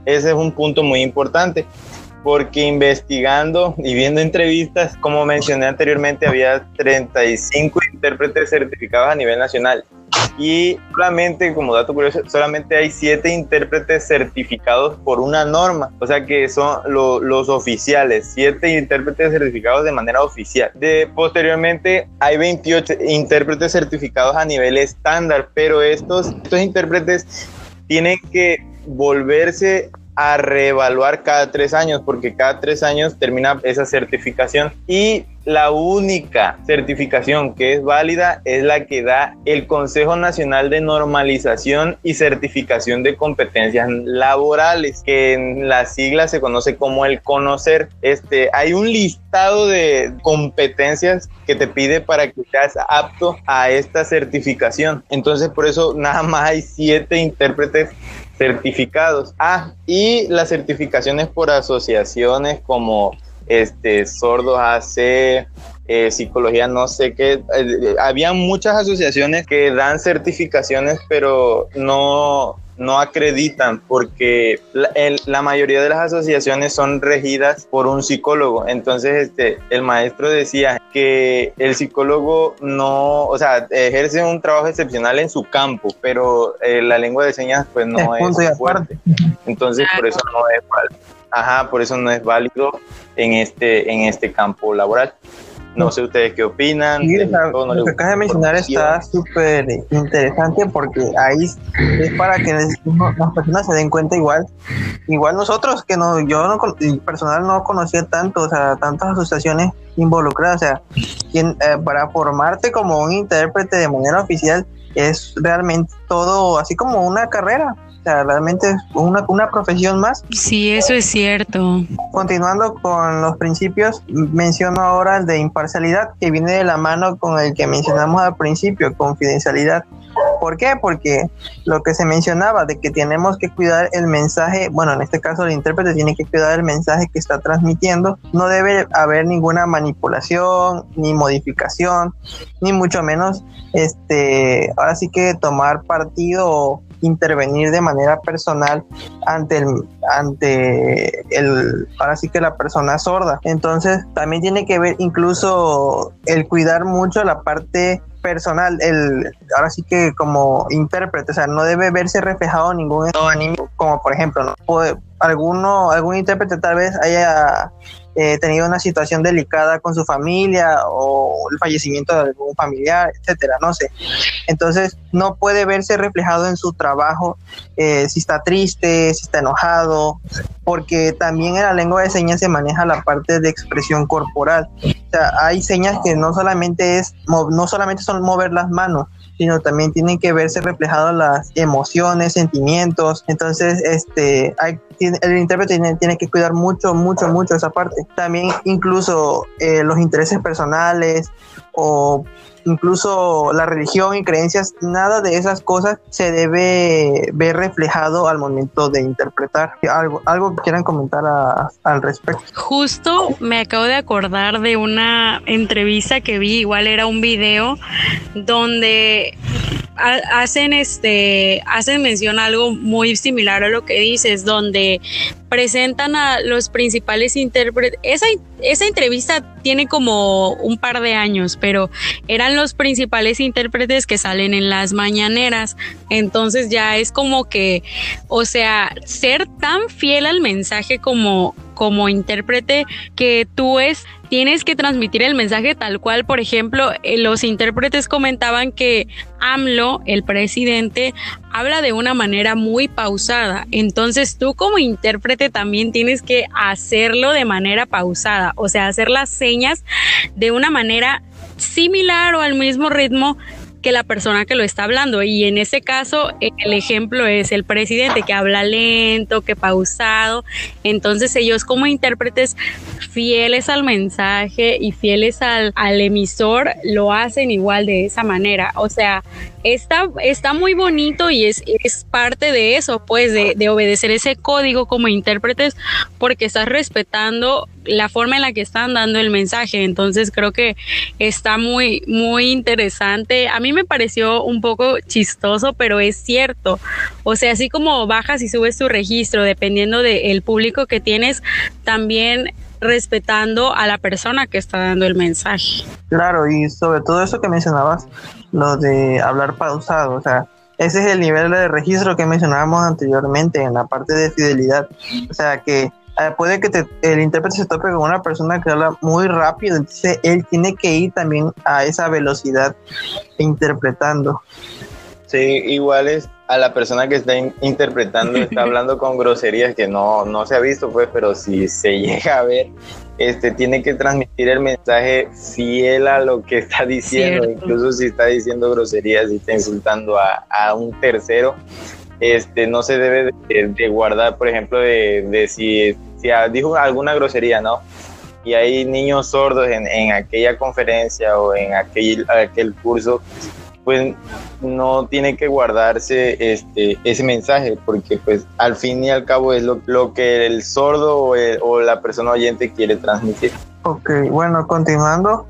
ese es un punto muy importante porque investigando y viendo entrevistas, como mencioné anteriormente, había 35 intérpretes certificados a nivel nacional y solamente, como dato curioso, solamente hay siete intérpretes certificados por una norma, o sea que son los oficiales, siete intérpretes certificados de manera oficial. De, posteriormente hay 28 intérpretes certificados a nivel estándar, pero estos, estos intérpretes tienen que volverse a reevaluar cada tres años, porque cada tres años termina esa certificación y la única certificación que es válida es la que da el Consejo Nacional de Normalización y Certificación de Competencias Laborales, que en la sigla se conoce como el conocer. Este, hay un listado de competencias que te pide para que seas apto a esta certificación. Entonces, por eso nada más hay siete intérpretes certificados. Ah, y las certificaciones por asociaciones como este Sordos AC, eh, psicología, no sé qué. Eh, había muchas asociaciones que dan certificaciones, pero no, no acreditan porque la, mayoría de las asociaciones son regidas por un psicólogo. Entonces, este, el maestro decía que el psicólogo no, o sea, ejerce un trabajo excepcional en su campo, pero eh, la lengua de señas pues no es, fuerte. Entonces, por eso no es válido. Ajá, por eso no es válido en este, en este campo laboral. No sé ustedes qué opinan. lo que acabas de mencionar está súper interesante porque ahí es para que las personas se den cuenta igual. Igual nosotros, que no, yo no, personal no conocía tanto, o sea, tantas asociaciones involucradas. O sea, quien, eh, para formarte como un intérprete de manera oficial es realmente todo así como una carrera sea, realmente es una, una profesión más. Sí, eso es cierto. Continuando con los principios, menciono ahora el de imparcialidad, que viene de la mano con el que mencionamos al principio, confidencialidad. ¿Por qué? Porque lo que se mencionaba de que tenemos que cuidar el mensaje, bueno, en este caso el intérprete tiene que cuidar el mensaje que está transmitiendo, no debe haber ninguna manipulación, ni modificación, ni mucho menos, este, ahora sí que tomar partido intervenir de manera personal ante el, ante el, ahora sí que la persona sorda. Entonces, también tiene que ver incluso el cuidar mucho la parte personal, el, ahora sí que como intérprete, o sea, no debe verse reflejado ningún estado anímico, como por ejemplo, ¿no? alguno, algún intérprete tal vez haya eh, tenido una situación delicada con su familia o el fallecimiento de algún familiar, etcétera, no sé. Entonces, no puede verse reflejado en su trabajo eh, si está triste, si está enojado, porque también en la lengua de señas se maneja la parte de expresión corporal. O sea, hay señas que no solamente es no solamente son mover las manos, sino también tienen que verse reflejadas las emociones, sentimientos. Entonces, este, hay, el intérprete tiene, que cuidar mucho, mucho, mucho esa parte. También incluso eh, los intereses personales o incluso la religión y creencias, nada de esas cosas se debe ver reflejado al momento de interpretar. Algo, algo que quieran comentar al respecto. Justo me acabo de acordar de una entrevista que vi, igual era un video donde hacen este hacen mención a algo muy similar a lo que dices donde presentan a los principales intérpretes esa, esa entrevista tiene como un par de años pero eran los principales intérpretes que salen en las mañaneras. Entonces ya es como que o sea ser tan fiel al mensaje como como intérprete que tú es tienes que transmitir el mensaje tal cual. Por ejemplo, eh, los intérpretes comentaban que AMLO, el presidente, habla de una manera muy pausada. Entonces tú como intérprete también tienes que hacerlo de manera pausada, o sea, hacer las señas de una manera similar o al mismo ritmo que la persona que lo está hablando. Y en ese caso, el ejemplo es el presidente que habla lento, que pausado. Entonces ellos como intérpretes fieles al mensaje y fieles al, al emisor lo hacen igual de esa manera. O sea, está, está muy bonito y es, es parte de eso, pues, de, de, obedecer ese código como intérpretes, porque estás respetando la forma en la que están dando el mensaje. Entonces creo que está muy, muy interesante. A mí me pareció un poco chistoso, pero es cierto. O sea, así como bajas y subes tu registro, dependiendo del público que tienes, también respetando a la persona que está dando el mensaje. Claro, y sobre todo eso que mencionabas, lo de hablar pausado, o sea, ese es el nivel de registro que mencionábamos anteriormente en la parte de fidelidad. O sea, que eh, puede que el intérprete se tope con una persona que habla muy rápido, entonces él tiene que ir también a esa velocidad interpretando. Sí, igual es a la persona que está interpretando, está hablando con groserías que no, no se ha visto, pues, pero si se llega a ver, este, tiene que transmitir el mensaje fiel a lo que está diciendo, incluso si está diciendo groserías y está insultando a, a un tercero, este, no se debe de, guardar, por ejemplo, de, de si, si, dijo alguna grosería, ¿no? Y hay niños sordos en, en aquella conferencia o en aquel, aquel curso, pues no tiene que guardarse este, ese mensaje, porque pues al fin y al cabo es lo, lo que el sordo o, o la persona oyente quiere transmitir. Ok, bueno, continuando,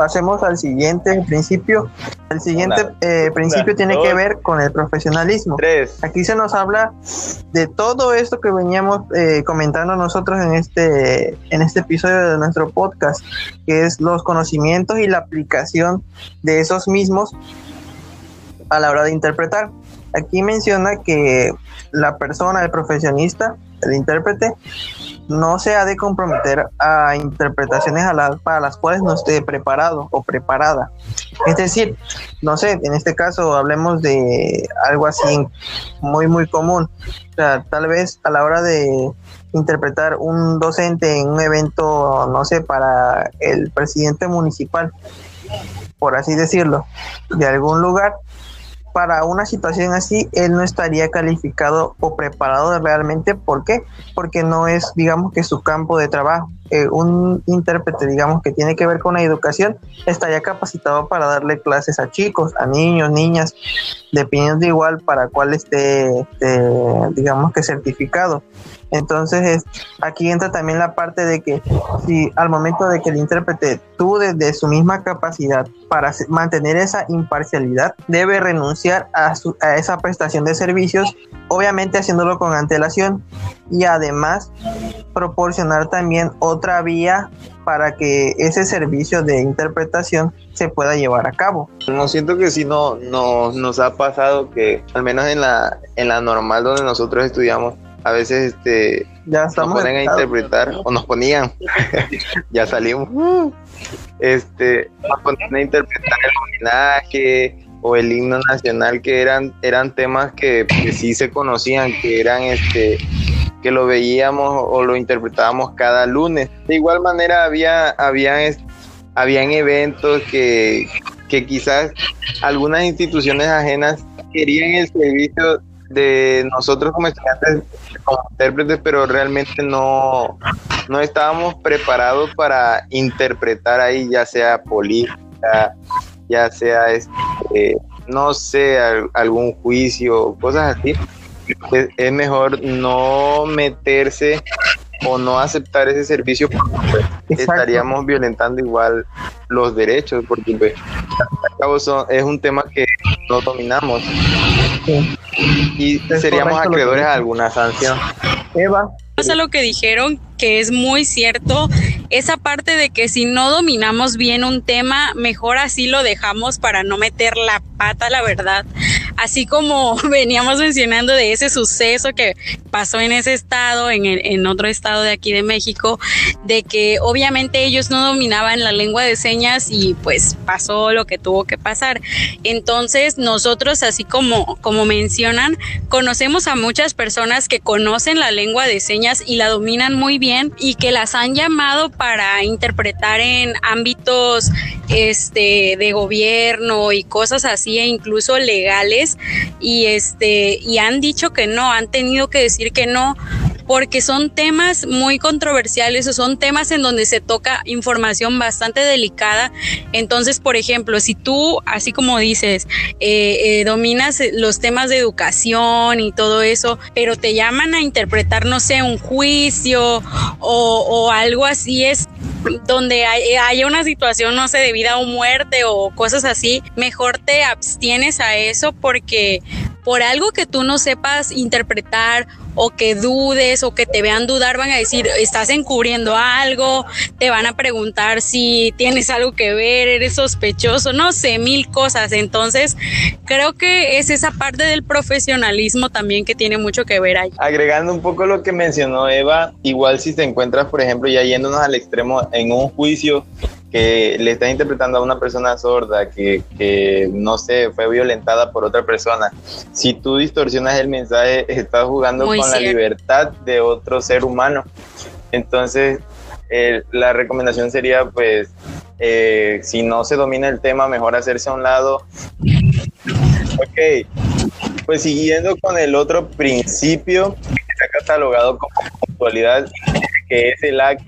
pasemos al siguiente principio. El siguiente eh, principio tiene que ver con el profesionalismo. Aquí se nos habla de todo esto que veníamos eh, comentando nosotros en este, en este episodio de nuestro podcast, que es los conocimientos y la aplicación de esos mismos a la hora de interpretar. Aquí menciona que la persona, el profesionista, el intérprete, no se ha de comprometer a interpretaciones para las cuales no esté preparado o preparada. Es decir, no sé, en este caso hablemos de algo así muy, muy común. O sea, tal vez a la hora de interpretar un docente en un evento, no sé, para el presidente municipal, por así decirlo, de algún lugar, para una situación así, él no estaría calificado o preparado realmente. ¿Por qué? Porque no es, digamos, que su campo de trabajo. Eh, un intérprete, digamos, que tiene que ver con la educación, estaría capacitado para darle clases a chicos, a niños, niñas, dependiendo igual para cuál esté, este, digamos, que certificado. Entonces, aquí entra también la parte de que si al momento de que el intérprete tú desde su misma capacidad para mantener esa imparcialidad, debe renunciar a, a esa prestación de servicios, obviamente haciéndolo con antelación y además proporcionar también otra vía para que ese servicio de interpretación se pueda llevar a cabo. No siento que si no, no nos ha pasado que al menos en la en la normal donde nosotros estudiamos a veces este ya nos ponen a interpretar o nos ponían. Ya salimos. Este nos ponían a interpretar el homenaje o el himno nacional que eran eran temas que, que sí se conocían que eran este que lo veíamos o lo interpretábamos cada lunes. De igual manera había había habían eventos que que quizás algunas instituciones ajenas querían el servicio de nosotros como estudiantes, como intérpretes, pero realmente no, no estábamos preparados para interpretar ahí, ya sea política, ya sea, este, no sé, algún juicio, cosas así. es mejor no meterse o no aceptar ese servicio porque estaríamos violentando igual los derechos porque pues, es un tema que no dominamos y seríamos acreedores a alguna sanción. Eva. a lo que dijeron que es muy cierto esa parte de que si no dominamos bien un tema, mejor así lo dejamos para no meter la pata, la verdad. Así como veníamos mencionando de ese suceso que pasó en ese estado, en, en otro estado de aquí de México, de que obviamente ellos no dominaban la lengua de señas y pues pasó lo que tuvo que pasar. Entonces nosotros, así como, como mencionan, conocemos a muchas personas que conocen la lengua de señas y la dominan muy bien y que las han llamado para interpretar en ámbitos este, de gobierno y cosas así e incluso legales y este y han dicho que no, han tenido que decir que no porque son temas muy controversiales o son temas en donde se toca información bastante delicada. Entonces, por ejemplo, si tú, así como dices, eh, eh, dominas los temas de educación y todo eso, pero te llaman a interpretar, no sé, un juicio o, algo así, es donde haya una situación, no sé, de vida o muerte o cosas así, mejor te abstienes a eso porque por algo que tú no sepas interpretar o que dudes o que te vean dudar, van a decir, estás encubriendo algo, te van a preguntar si tienes algo que ver, eres sospechoso, no sé, mil cosas. Entonces, creo que es esa parte del profesionalismo también que tiene mucho que ver ahí. Agregando un poco lo que mencionó Eva, igual si te encuentras, por ejemplo, ya yéndonos al extremo en un juicio, que le está interpretando a una persona sorda que, que, no sé, fue violentada por otra persona, si tú distorsionas el mensaje, estás jugando con la libertad de otro ser humano. Entonces, eh, la recomendación sería, pues, eh, si no se domina el tema, mejor hacerse a un lado. Ok, pues siguiendo con el otro principio que está catalogado como puntualidad, que es el acto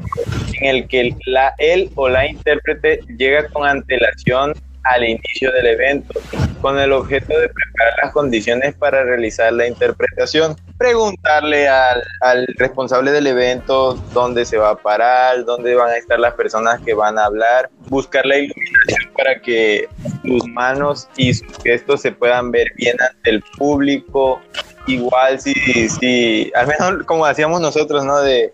en el que la, él o la intérprete llega con antelación al inicio del evento, con el objeto de preparar las condiciones para realizar la interpretación. Preguntarle al, al, responsable del evento dónde se va a parar, dónde van a estar las personas que van a hablar, buscar la iluminación para que sus manos y sus gestos se puedan ver bien ante el público. Igual si, si al menos como hacíamos nosotros, ¿no? De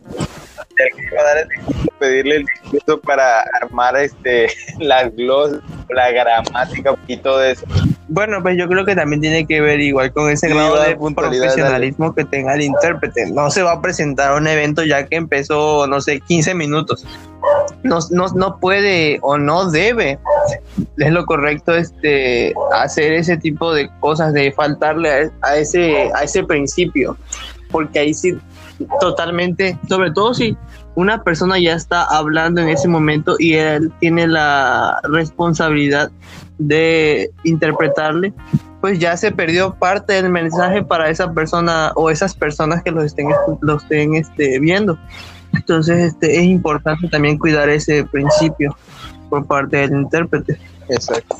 pedirle el discurso para armar este las glosas, la gramática y todo eso. Bueno, pues yo creo que también tiene que ver igual con ese grado de profesionalismo que tenga el intérprete. No se va a presentar un evento ya que empezó, no sé, 15 minutos. No, no, no puede o no debe, es lo correcto este hacer ese tipo de cosas, de faltarle a, ese, a ese principio, porque ahí sí totalmente, sobre todo si una persona ya está hablando en ese momento y él tiene la responsabilidad de interpretarle, pues ya se perdió parte del mensaje para esa persona o esas personas que lo estén, lo estén este, viendo. Entonces este, es importante también cuidar ese principio por parte del intérprete. Exacto.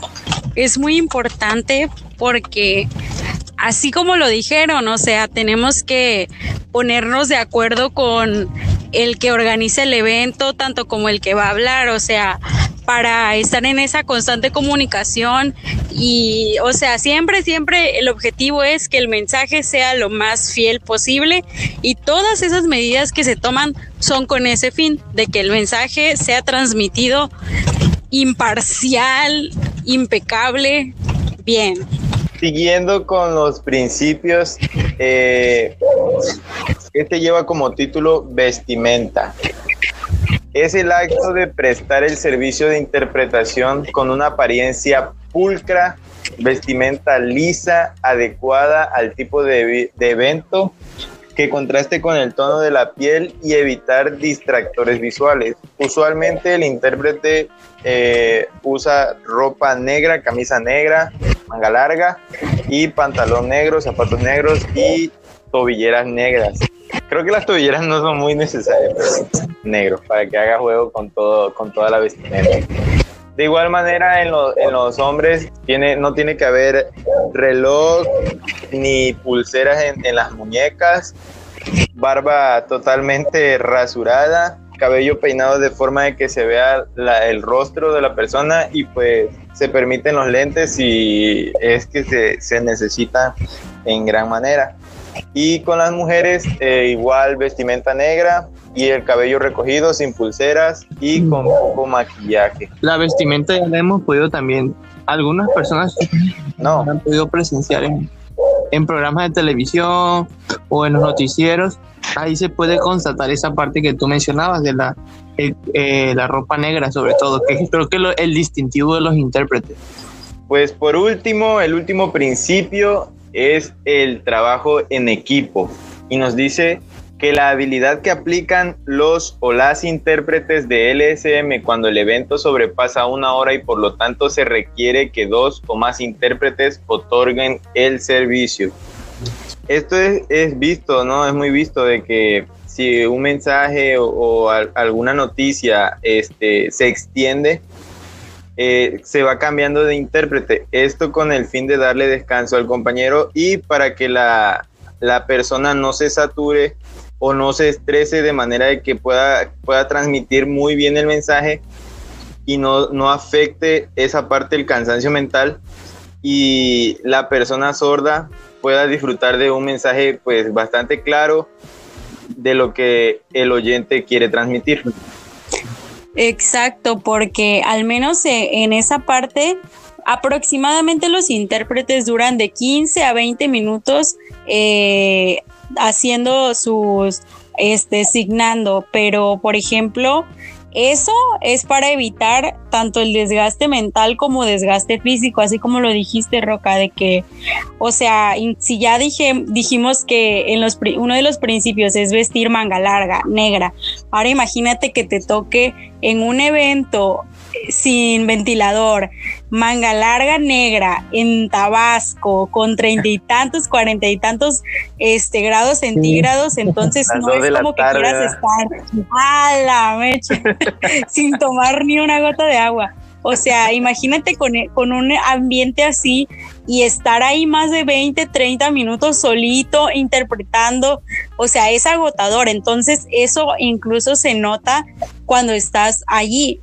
Es muy importante porque así como lo dijeron, o sea, tenemos que ponernos de acuerdo con el que organiza el evento, tanto como el que va a hablar, o sea, para estar en esa constante comunicación. Y, o sea, siempre, siempre el objetivo es que el mensaje sea lo más fiel posible y todas esas medidas que se toman son con ese fin, de que el mensaje sea transmitido imparcial, impecable, bien siguiendo con los principios, eh, este lleva como título vestimenta. Es el acto de prestar el servicio de interpretación con una apariencia pulcra, vestimenta lisa, adecuada al tipo de, evento que contraste con el tono de la piel y evitar distractores visuales. Usualmente el intérprete eh, usa ropa negra, camisa negra, manga larga y pantalón negro, zapatos negros y tobilleras negras. Creo que las tobilleras no son muy necesarias, pero negro, para que haga juego con, todo, con toda la vestimenta. De igual manera, en, los hombres tiene, no tiene que haber reloj ni pulseras en las muñecas, barba totalmente rasurada, cabello peinado de forma de que se vea el rostro de la persona y pues se permiten los lentes si es que se, se necesita en gran manera. Y con las mujeres eh, igual vestimenta negra y el cabello recogido sin pulseras y con poco maquillaje. La vestimenta ya la hemos podido también, algunas personas no han podido presenciar en, en programas de televisión o en los noticieros, ahí se puede constatar esa parte que tú mencionabas de la, eh, la ropa negra sobre todo, que creo que es el distintivo de los intérpretes. Pues por último, el último principio es el trabajo en equipo y nos dice que la habilidad que aplican los o las intérpretes de LSM cuando el evento sobrepasa una hora y por lo tanto se requiere que dos o más intérpretes otorguen el servicio. Esto es, visto, ¿no? Es muy visto de que si un mensaje o, alguna noticia este, se extiende, eh, se va cambiando de intérprete. Esto con el fin de darle descanso al compañero y para que la, la persona no se sature o no se estrese de manera de que pueda, pueda transmitir muy bien el mensaje y no, no afecte esa parte del cansancio mental y la persona sorda pueda disfrutar de un mensaje pues bastante claro de lo que el oyente quiere transmitir. Exacto, porque al menos eh, en esa parte aproximadamente los intérpretes duran de 15 a 20 minutos eh, haciendo sus, este, signando, pero por ejemplo, eso es para evitar tanto el desgaste mental como desgaste físico, así como lo dijiste, Roca, de que, o sea, si ya dijimos que en los, uno de los principios es vestir manga larga, negra, ahora imagínate que te toque en un evento sin ventilador, manga larga negra en Tabasco con treinta y tantos, cuarenta y tantos este, grados centígrados, entonces no es como que quieras estar a la mecha sin tomar ni una gota de agua. O sea, imagínate con, con, un ambiente así y estar ahí más de 20, 30 minutos solito interpretando, o sea, es agotador. Entonces, eso incluso se nota cuando estás allí.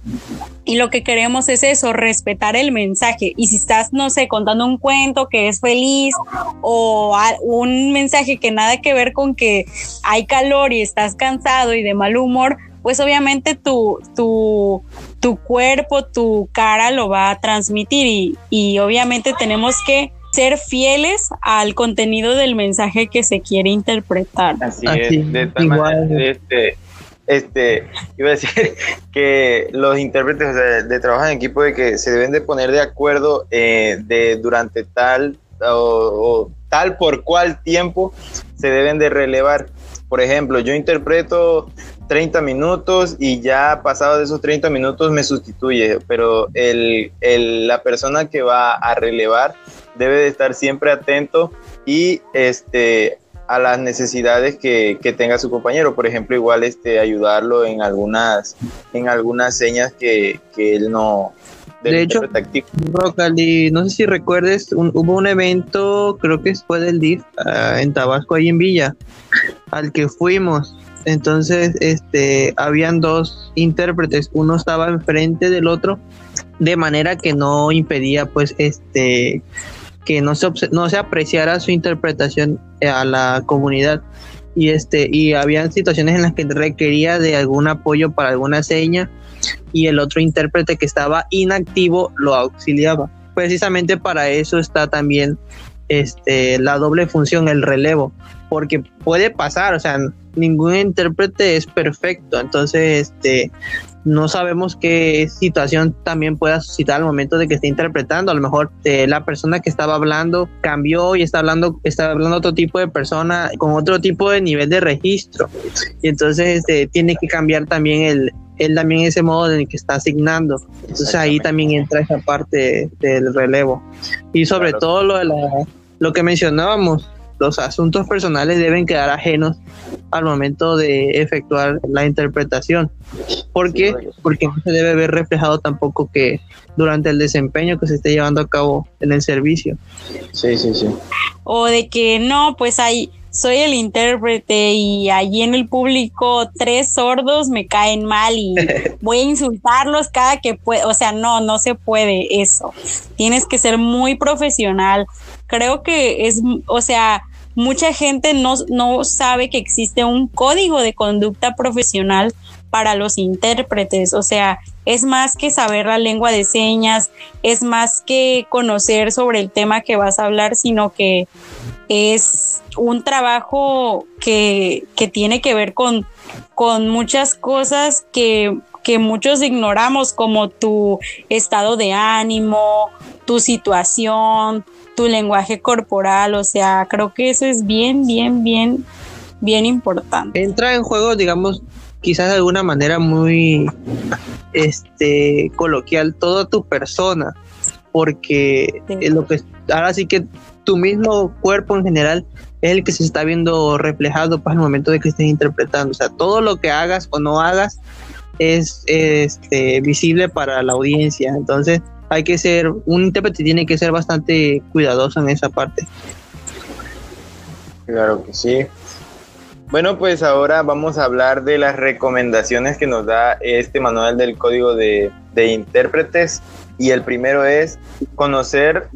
Y lo que queremos es eso, respetar el mensaje. Y si estás, no sé, contando un cuento que es feliz o un mensaje que nada que ver con que hay calor y estás cansado y de mal humor, pues obviamente tu, tu, tu cuerpo, tu cara lo va a transmitir y, y obviamente tenemos que ser fieles al contenido del mensaje que se quiere interpretar. Así, es, de tal manera, este, este, iba a decir que los intérpretes de, trabajo en equipo de que se deben de poner de acuerdo eh, de durante tal o, tal por cual tiempo se deben de relevar. Por ejemplo, yo interpreto 30 minutos y ya pasado de esos 30 minutos me sustituye, pero el, el, la persona que va a relevar debe de estar siempre atento y este a las necesidades que, tenga su compañero. Por ejemplo, igual este, ayudarlo en algunas, en algunas señas que, él no... De hecho, Rocali, no sé si recuerdes, hubo un evento, creo que fue del DIF, ah, en Tabasco, ahí en Villa, al que fuimos. Entonces, este, habían dos intérpretes, uno estaba enfrente del otro, de manera que no impedía, pues, este, que no se, no se apreciara su interpretación eh, a la comunidad. Y este y habían situaciones en las que requería de algún apoyo para alguna seña y el otro intérprete que estaba inactivo lo auxiliaba. Precisamente para eso está también este la doble función el relevo porque puede pasar o sea ningún intérprete es perfecto entonces este no sabemos qué situación también pueda suscitar al momento de que esté interpretando. A lo mejor eh, la persona que estaba hablando cambió y está hablando, está hablando otro tipo de persona con otro tipo de nivel de registro. Y entonces este, tiene que cambiar también el, él también ese modo en el que está asignando. Entonces ahí también entra esa parte del relevo. Y sobre todo lo de la, lo que mencionábamos, los asuntos personales deben quedar ajenos al momento de efectuar la interpretación. ¿Por qué? Porque no se debe ver reflejado tampoco que durante el desempeño que se esté llevando a cabo en el servicio. Sí, sí, sí. O de que no, pues hay soy el intérprete y allí en el público tres sordos me caen mal y voy a insultarlos cada que pueda. O sea, no, no se puede eso. Tienes que ser muy profesional. Creo que es, o sea, mucha gente no, no sabe que existe un código de conducta profesional para los intérpretes. O sea, es más que saber la lengua de señas, es más que conocer sobre el tema que vas a hablar, sino que es un trabajo que, tiene que ver con, con muchas cosas que, que muchos ignoramos, como tu estado de ánimo, tu situación, tu lenguaje corporal, o sea, creo que eso es bien, bien, bien, bien importante. Entra en juego, digamos, quizás de alguna manera muy este coloquial toda tu persona porque lo que ahora sí que tu mismo cuerpo en general es el que se está viendo reflejado para pues, el momento de que estés interpretando. O sea, todo lo que hagas o no hagas es este, visible para la audiencia. Entonces, hay que ser, un intérprete tiene que ser bastante cuidadoso en esa parte. Claro que sí. Bueno, pues ahora vamos a hablar de las recomendaciones que nos da este manual del código de, de intérpretes. Y el primero es conocer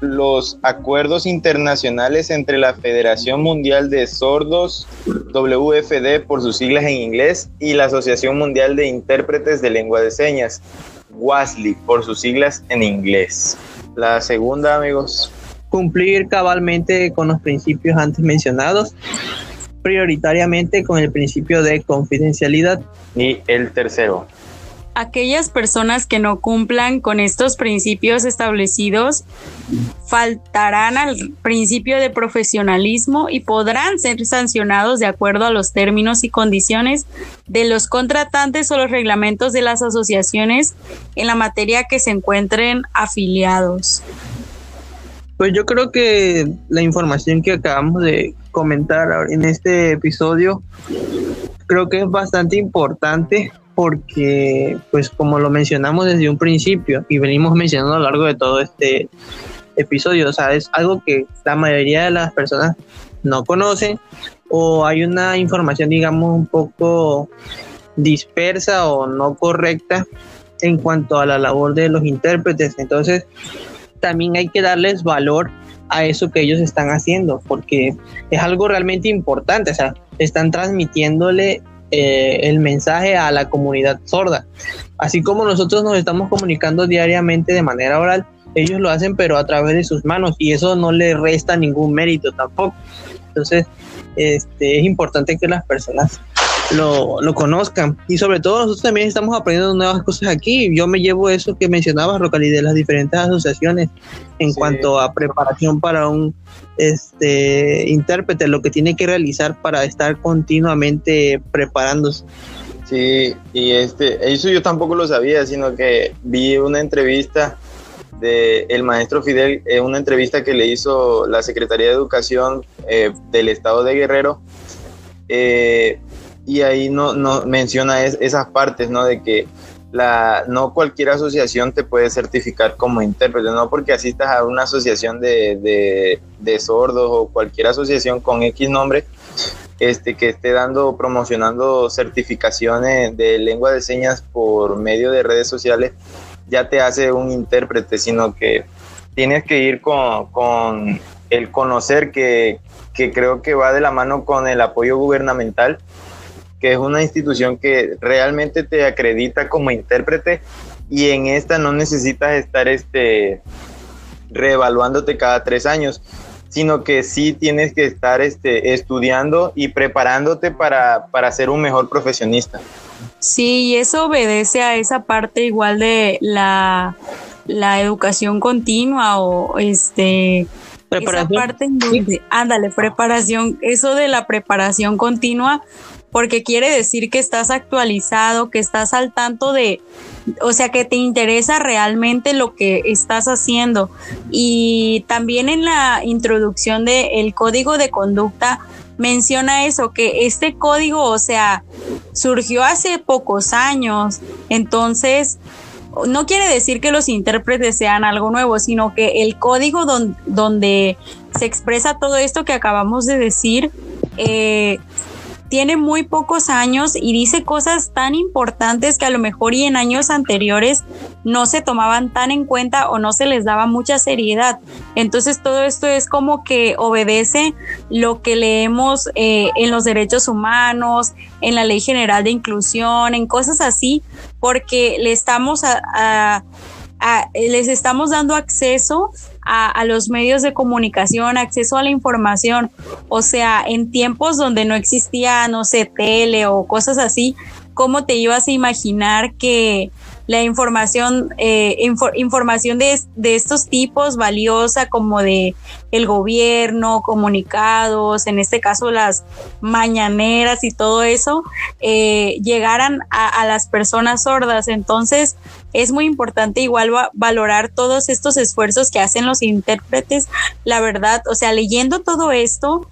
los acuerdos internacionales entre la Federación Mundial de Sordos, WFD por sus siglas en inglés, y la Asociación Mundial de Intérpretes de Lengua de Señas, WASLI por sus siglas en inglés. La segunda, amigos. Cumplir cabalmente con los principios antes mencionados, prioritariamente con el principio de confidencialidad. Y el tercero, aquellas personas que no cumplan con estos principios establecidos faltarán al principio de profesionalismo y podrán ser sancionados de acuerdo a los términos y condiciones de los contratantes o los reglamentos de las asociaciones en la materia que se encuentren afiliados. Pues yo creo que la información que acabamos de comentar en este episodio creo que es bastante importante porque, pues como lo mencionamos desde un principio y venimos mencionando a lo largo de todo este episodio, o sea, es algo que la mayoría de las personas no conocen o hay una información, digamos, un poco dispersa o no correcta en cuanto a la labor de los intérpretes. Entonces, también hay que darles valor a eso que ellos están haciendo, porque es algo realmente importante, o sea, están transmitiéndole eh, el mensaje a la comunidad sorda. Así como nosotros nos estamos comunicando diariamente de manera oral, ellos lo hacen pero a través de sus manos y eso no le resta ningún mérito tampoco. Entonces, este, es importante que las personas lo, lo, conozcan. Y sobre todo nosotros también estamos aprendiendo nuevas cosas aquí. Yo me llevo eso que mencionabas, Rocali, de las diferentes asociaciones en cuanto a preparación para un este intérprete, lo que tiene que realizar para estar continuamente preparándose. Sí, y este, eso yo tampoco lo sabía, sino que vi una entrevista de el maestro Fidel, eh, una entrevista que le hizo la Secretaría de Educación eh, del Estado de Guerrero, eh, y ahí no, no menciona esas partes, ¿no? De que la, no cualquier asociación te puede certificar como intérprete, no porque asistas a una asociación de, sordos o cualquier asociación con X nombre, este, que esté dando, promocionando certificaciones de lengua de señas por medio de redes sociales, ya te hace un intérprete, sino que tienes que ir con, el conocer que, que creo que va de la mano con el apoyo gubernamental que es una institución que realmente te acredita como intérprete y en esta no necesitas estar este, reevaluándote cada tres años. sino que sí tienes que estar este, estudiando y preparándote para, para ser un mejor profesionista. Sí, y eso obedece a esa parte igual de la, la educación continua o este esa parte en donde, ándale, preparación, eso de la preparación continua, porque quiere decir que estás actualizado, que estás al tanto de, o sea, que te interesa realmente lo que estás haciendo. Y también en la introducción del código de conducta menciona eso, que este código, o sea, surgió hace pocos años, entonces no quiere decir que los intérpretes sean algo nuevo, sino que el código donde se expresa todo esto que acabamos de decir, eh, tiene muy pocos años y dice cosas tan importantes que a lo mejor y en años anteriores no se tomaban tan en cuenta o no se les daba mucha seriedad. Entonces todo esto es como que obedece lo que leemos eh, en los derechos humanos, en la ley general de inclusión, en cosas así, porque le estamos a les estamos dando acceso a, los medios de comunicación, acceso a la información. O sea, en tiempos donde no existía, no sé, tele o cosas así, ¿cómo te ibas a imaginar que la información, eh, información de, de, estos tipos valiosa como de el gobierno, comunicados, en este caso las mañaneras y todo eso, eh, llegaran a, a, las personas sordas. Entonces, es muy importante igual valorar todos estos esfuerzos que hacen los intérpretes. La verdad, o sea, leyendo todo esto,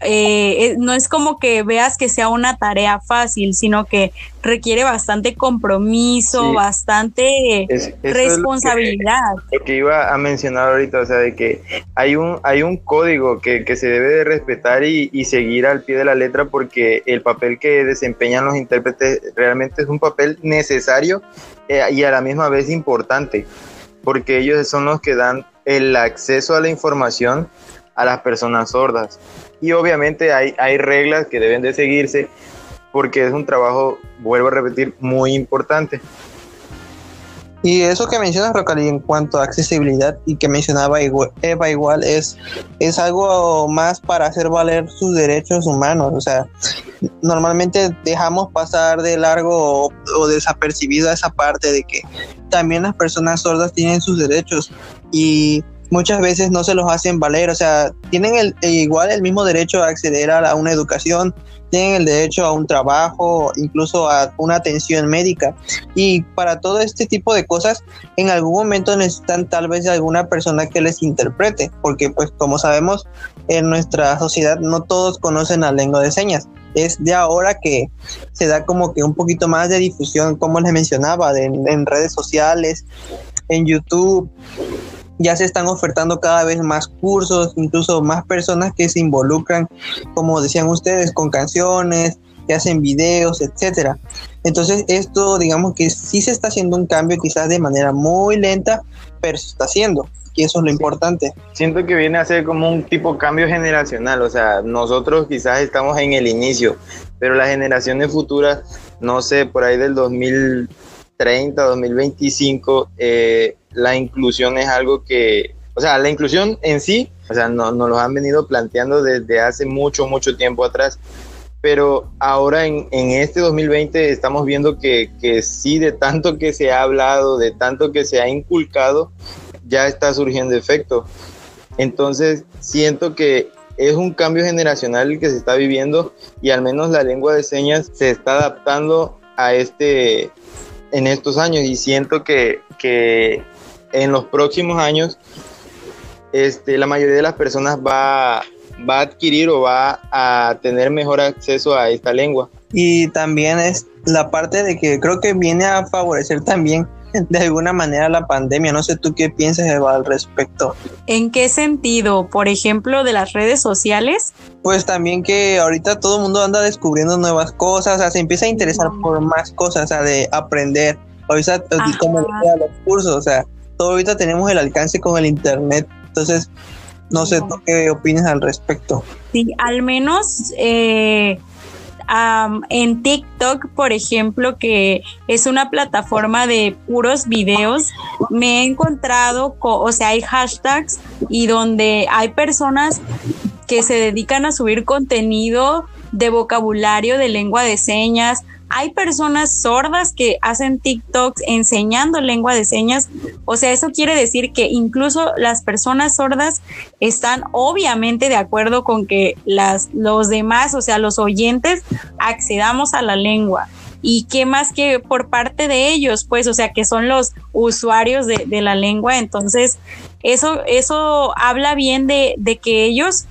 eh, no es como que veas que sea una tarea fácil, sino que requiere bastante compromiso, bastante responsabilidad. lo, que, iba a mencionar ahorita, o sea, de que hay un, hay un código que, se debe de respetar y, seguir al pie de la letra porque el papel que desempeñan los intérpretes realmente es un papel necesario eh, y a la misma vez importante, porque ellos son los que dan el acceso a la información a las personas sordas y obviamente hay, hay reglas que deben de seguirse porque es un trabajo, vuelvo a repetir, muy importante. Y eso que mencionas, Rocali, en cuanto a accesibilidad y que mencionaba Eva igual, es, es algo más para hacer valer sus derechos humanos. O sea, normalmente dejamos pasar de largo o, o desapercibida esa parte de que también las personas sordas tienen sus derechos y muchas veces no se los hacen valer, o sea, tienen el, igual el mismo derecho a acceder a, una educación, tienen el derecho a un trabajo, incluso a una atención médica. Y para todo este tipo de cosas, en algún momento necesitan tal vez alguna persona que les interprete, porque pues como sabemos, en nuestra sociedad no todos conocen la lengua de señas. Es de ahora que se da como que un poquito más de difusión, como les mencionaba, en redes sociales, en YouTube, ya se están ofertando cada vez más cursos, incluso más personas que se involucran, como decían ustedes, con canciones, que hacen videos, etcétera. Entonces esto, digamos que sí se está haciendo un cambio quizás de manera muy lenta, pero se está haciendo. Y eso es lo importante. Siento que viene a ser como un tipo cambio generacional, o sea, nosotros quizás estamos en el inicio, pero las generaciones futuras, no sé, por ahí del 2030, 2025, eh, la inclusión es algo que, o sea, la inclusión en sí, o sea, nos no lo han venido planteando desde hace mucho, mucho tiempo atrás, pero ahora en, en este 2020 estamos viendo que, que sí, de tanto que se ha hablado, de tanto que se ha inculcado, ya está surgiendo efecto. Entonces, siento que es un cambio generacional el que se está viviendo y al menos la lengua de señas se está adaptando a este en estos años y siento que, que en los próximos años este, la mayoría de las personas va, va a adquirir o va a tener mejor acceso a esta lengua. Y también es la parte de que creo que viene a favorecer también de alguna manera la pandemia. No sé tú qué piensas Eva, al respecto. ¿En qué sentido? Por ejemplo, de las redes sociales. Pues también que ahorita todo el mundo anda descubriendo nuevas cosas, o sea, se empieza a interesar por más cosas, o sea, de aprender. Ahorita, como los cursos, o sea, todo ahorita tenemos el alcance con el internet, entonces no sé qué opinas al respecto. Sí, al menos eh, en TikTok, por ejemplo, que es una plataforma de puros videos, me he encontrado, o sea, hay hashtags y donde hay personas que se dedican a subir contenido de vocabulario de lengua de señas. Hay personas sordas que hacen TikToks enseñando lengua de señas. O sea, eso quiere decir que incluso las personas sordas están obviamente de acuerdo con que las, los demás, o sea, los oyentes, accedamos a la lengua y qué más que por parte de ellos, pues, o sea, que son los usuarios de, la lengua. Entonces, eso, eso habla bien de, de, que ellos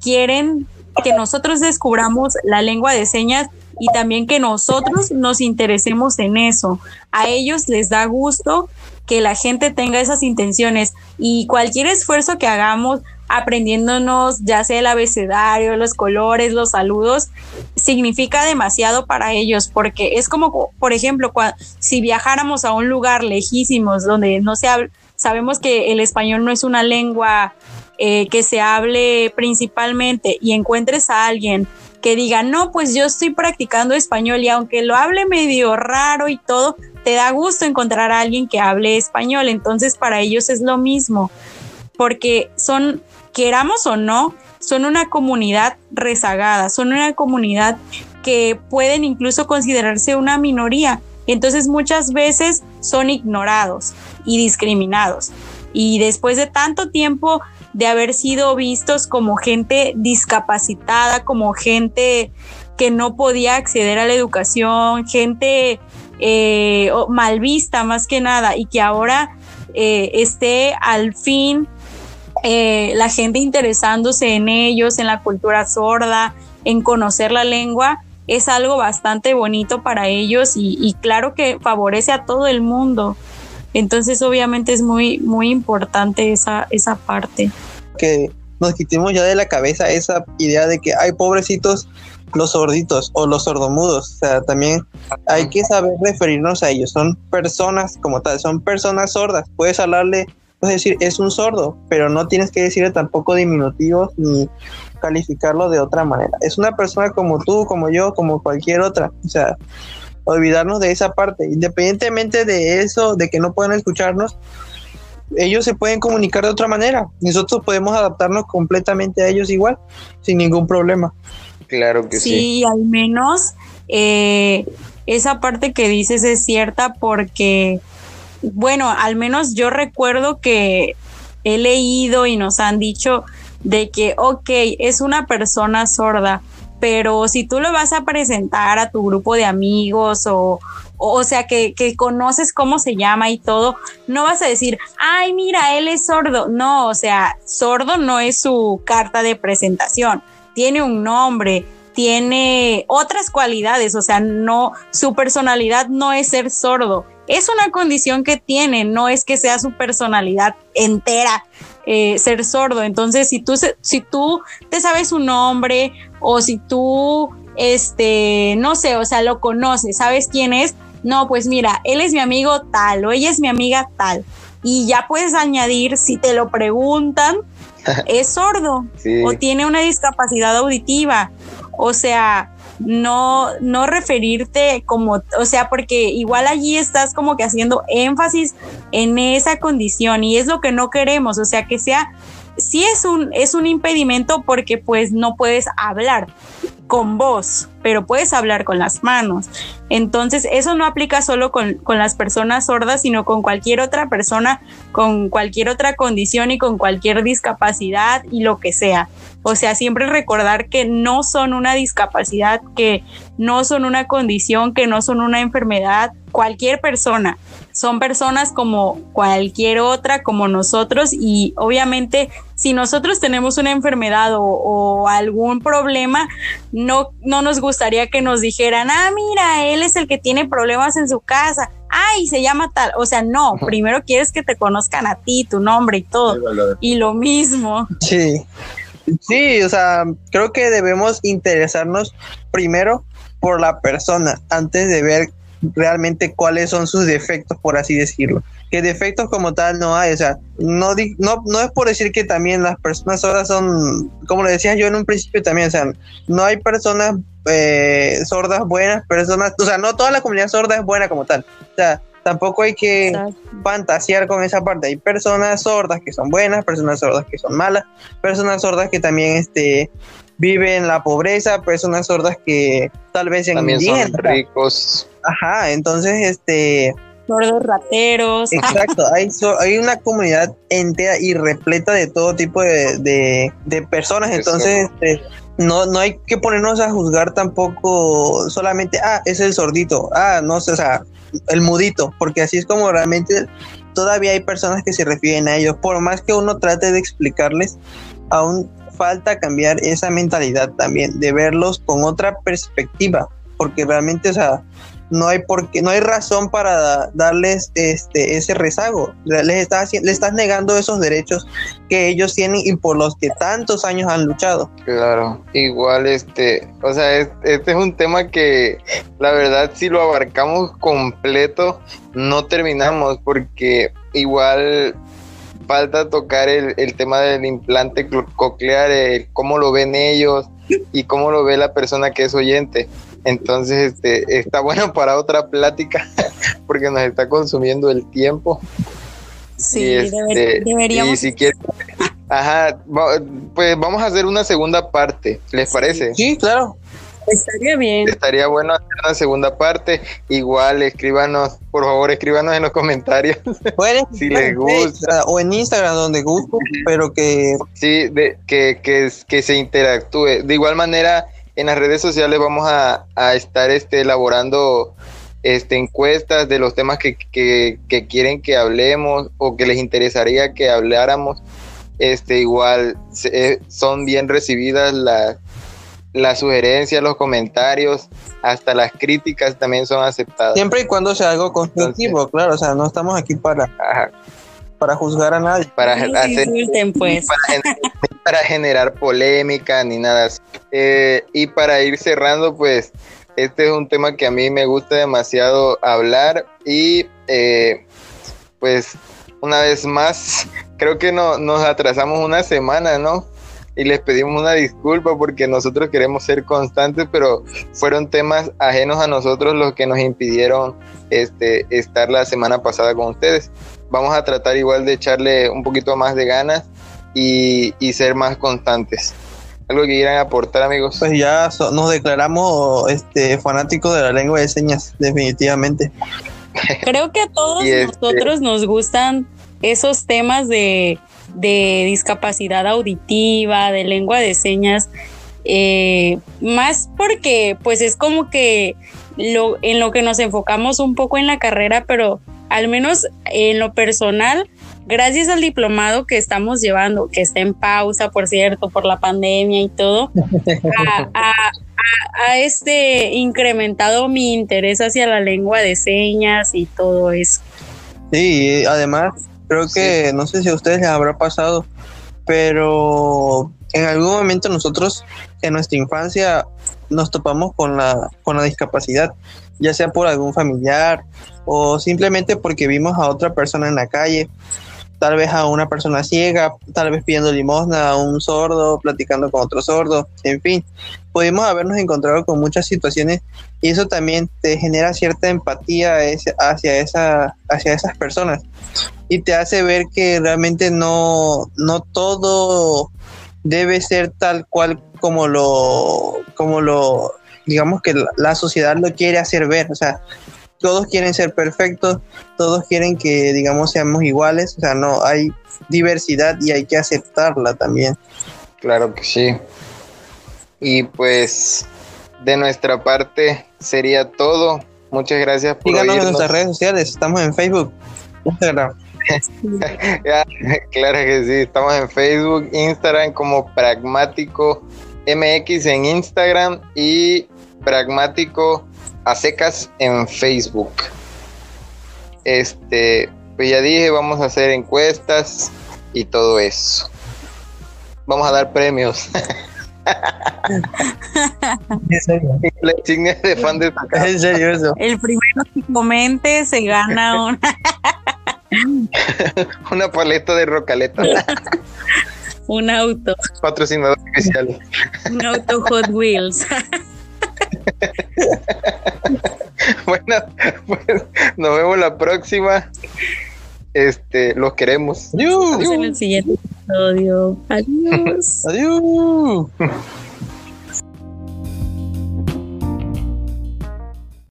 quieren que nosotros descubramos la lengua de señas y también que nosotros nos interesemos en eso. A ellos les da gusto que la gente tenga esas intenciones y cualquier esfuerzo que hagamos aprendiéndonos ya sea el abecedario, los colores, los saludos, significa demasiado para ellos porque es como, por ejemplo, si viajáramos a un lugar lejísimos donde no se sabemos que el español no es una lengua eh, que se hable principalmente y encuentres a alguien que diga, no, pues yo estoy practicando español y aunque lo hable medio raro y todo, te da gusto encontrar a alguien que hable español. Entonces para ellos es lo mismo, porque son, queramos o no, son una comunidad rezagada, son una comunidad que pueden incluso considerarse una minoría. Entonces muchas veces son ignorados y discriminados. Y después de tanto tiempo de haber sido vistos como gente discapacitada, como gente que no podía acceder a la educación, gente eh, mal vista más que nada, y que ahora eh, esté al fin eh, la gente interesándose en ellos, en la cultura sorda, en conocer la lengua, es algo bastante bonito para ellos y, y claro que favorece a todo el mundo. Entonces, obviamente es muy, muy importante esa, esa parte. Que nos quitemos ya de la cabeza esa idea de que hay pobrecitos los sorditos o los sordomudos. O sea, también hay que saber referirnos a ellos. Son personas como tal, son personas sordas. Puedes hablarle, puedes decir, es un sordo, pero no tienes que decirle tampoco diminutivos ni calificarlo de otra manera. Es una persona como tú, como yo, como cualquier otra. O sea, olvidarnos de esa parte. Independientemente de eso, de que no puedan escucharnos, ellos se pueden comunicar de otra manera. Nosotros podemos adaptarnos completamente a ellos igual, sin ningún problema. Claro que sí. Sí, al menos eh, esa parte que dices es cierta porque, bueno, al menos yo recuerdo que he leído y nos han dicho de que, ok, es una persona sorda, pero si tú lo vas a presentar a tu grupo de amigos o, o sea, que, conoces cómo se llama y todo, no vas a decir, ay, mira, él es sordo. No, o sea, sordo no es su carta de presentación, tiene un nombre, tiene otras cualidades, o sea, no, su personalidad no es ser sordo, es una condición que tiene, no es que sea su personalidad entera. Eh, ser sordo. Entonces, si tú, si tú te sabes su nombre o si tú, este, no sé, o sea, lo conoces, sabes quién es, no, pues mira, él es mi amigo tal o ella es mi amiga tal. Y ya puedes añadir, si te lo preguntan, es sordo o tiene una discapacidad auditiva. O sea, no, no referirte como, o sea, porque igual allí estás como que haciendo énfasis en esa condición y es lo que no queremos, o sea, que sea sí es un, es un impedimento porque pues no puedes hablar con voz, pero puedes hablar con las manos. Entonces, eso no aplica solo con, con, las personas sordas, sino con cualquier otra persona, con cualquier otra condición y con cualquier discapacidad y lo que sea. O sea, siempre recordar que no son una discapacidad, que no son una condición, que no son una enfermedad, cualquier persona. Son personas como cualquier otra, como nosotros, y obviamente si nosotros tenemos una enfermedad o, algún problema, no, no nos gustaría que nos dijeran, ah, mira, él es el que tiene problemas en su casa, ay, se llama tal, o sea, no, primero quieres que te conozcan a ti, tu nombre y todo, y lo mismo. Sí. Sí, o sea, creo que debemos interesarnos primero por la persona antes de ver realmente cuáles son sus defectos, por así decirlo. Que defectos como tal no hay, o sea, no, no, no es por decir que también las personas ahora son, como le decía yo en un principio también, o sea, no hay personas eh, sordas buenas, personas, o sea, no toda la comunidad sorda es buena como tal. O sea, tampoco hay que fantasear con esa parte. Hay personas sordas que son buenas, personas sordas que son malas, personas sordas que también este, viven la pobreza, personas sordas que tal vez sean también son ricos. Ajá, entonces este sordos rateros. Exacto, hay, hay una comunidad entera y repleta de todo tipo de, personas, entonces este, no, no hay que ponernos a juzgar tampoco solamente, ah, es el sordito, ah, no sé, o sea, el mudito, porque así es como realmente todavía hay personas que se refieren a ellos, por más que uno trate de explicarles, aún falta cambiar esa mentalidad también, de verlos con otra perspectiva, porque realmente, o sea, no hay por no hay razón para darles este ese rezago. Les estás le estás negando esos derechos que ellos tienen y por los que tantos años han luchado. Claro, igual este, o sea, este es un tema que la verdad si lo abarcamos completo no terminamos porque igual falta tocar el, el tema del implante coclear, el, cómo lo ven ellos y cómo lo ve la persona que es oyente. Entonces, este, está bueno para otra plática porque nos está consumiendo el tiempo. Sí, este, deberíamos. Y si quieres, ajá, pues vamos a hacer una segunda parte, ¿les parece? Sí, claro. Estaría bien. Estaría bueno hacer una segunda parte. Igual, escríbanos, por favor, escríbanos en los comentarios. si les gusta. O en Instagram, donde guste, pero que. Sí, de, que, que, que se interactúe. De igual manera, en las redes sociales vamos a, estar este, elaborando este, encuestas de los temas que, quieren que hablemos o que les interesaría que habláramos. Este, igual eh, son bien recibidas las, las sugerencias, los comentarios, hasta las críticas también son aceptadas. Siempre y cuando sea algo constructivo, claro, o sea, no estamos aquí para, para juzgar a nadie. Para, hacer, pues. para, generar polémica ni nada. Eh, y para ir cerrando, pues este es un tema que a mí me gusta demasiado hablar y eh, pues una vez más creo que no, nos atrasamos una semana, ¿no? y les pedimos una disculpa porque nosotros queremos ser constantes, pero fueron temas ajenos a nosotros los que nos impidieron este, estar la semana pasada con ustedes. Vamos a tratar igual de echarle un poquito más de ganas y, ser más constantes. ¿Algo que quieran aportar, amigos? Pues ya nos declaramos este, fanáticos de la lengua de señas, definitivamente. Creo que a todos este nosotros nos gustan esos temas de de discapacidad auditiva, de lengua de señas, eh, más porque pues es como que lo, en lo que nos enfocamos un poco en la carrera, pero al menos en lo personal, gracias al diplomado que estamos llevando, que está en pausa, por cierto, por la pandemia y todo, ha este incrementado mi interés hacia la lengua de señas y todo eso. Sí, además Creo que, no sé si a ustedes les habrá pasado, pero en algún momento nosotros en nuestra infancia nos topamos con la, con la discapacidad, ya sea por algún familiar o simplemente porque vimos a otra persona en la calle tal vez a una persona ciega, tal vez pidiendo limosna a un sordo, platicando con otro sordo, en fin, pudimos habernos encontrado con muchas situaciones y eso también te genera cierta empatía hacia, esa, hacia esas personas y te hace ver que realmente no, no todo debe ser tal cual como lo, como lo, digamos que la sociedad lo quiere hacer ver, o sea, todos quieren ser perfectos, todos quieren que, digamos, seamos iguales, o sea, no, hay diversidad y hay que aceptarla también. Claro que sí. Y pues, de nuestra parte sería todo. Muchas gracias por Síganos en nuestras redes sociales, estamos en Facebook, Instagram. claro que sí, estamos en Facebook, Instagram como Pragmático MX en Instagram y Pragmático a secas en Facebook. Este, pues ya dije, vamos a hacer encuestas y todo eso. Vamos a dar premios. La insignia de fan de El primero que comente se gana una una paleta de rocaleta. un auto. Patrocinador especial. Un auto Hot Wheels. bueno, pues nos vemos la próxima. Este, los queremos. Adiós. En el siguiente episodio. Adiós. Adiós.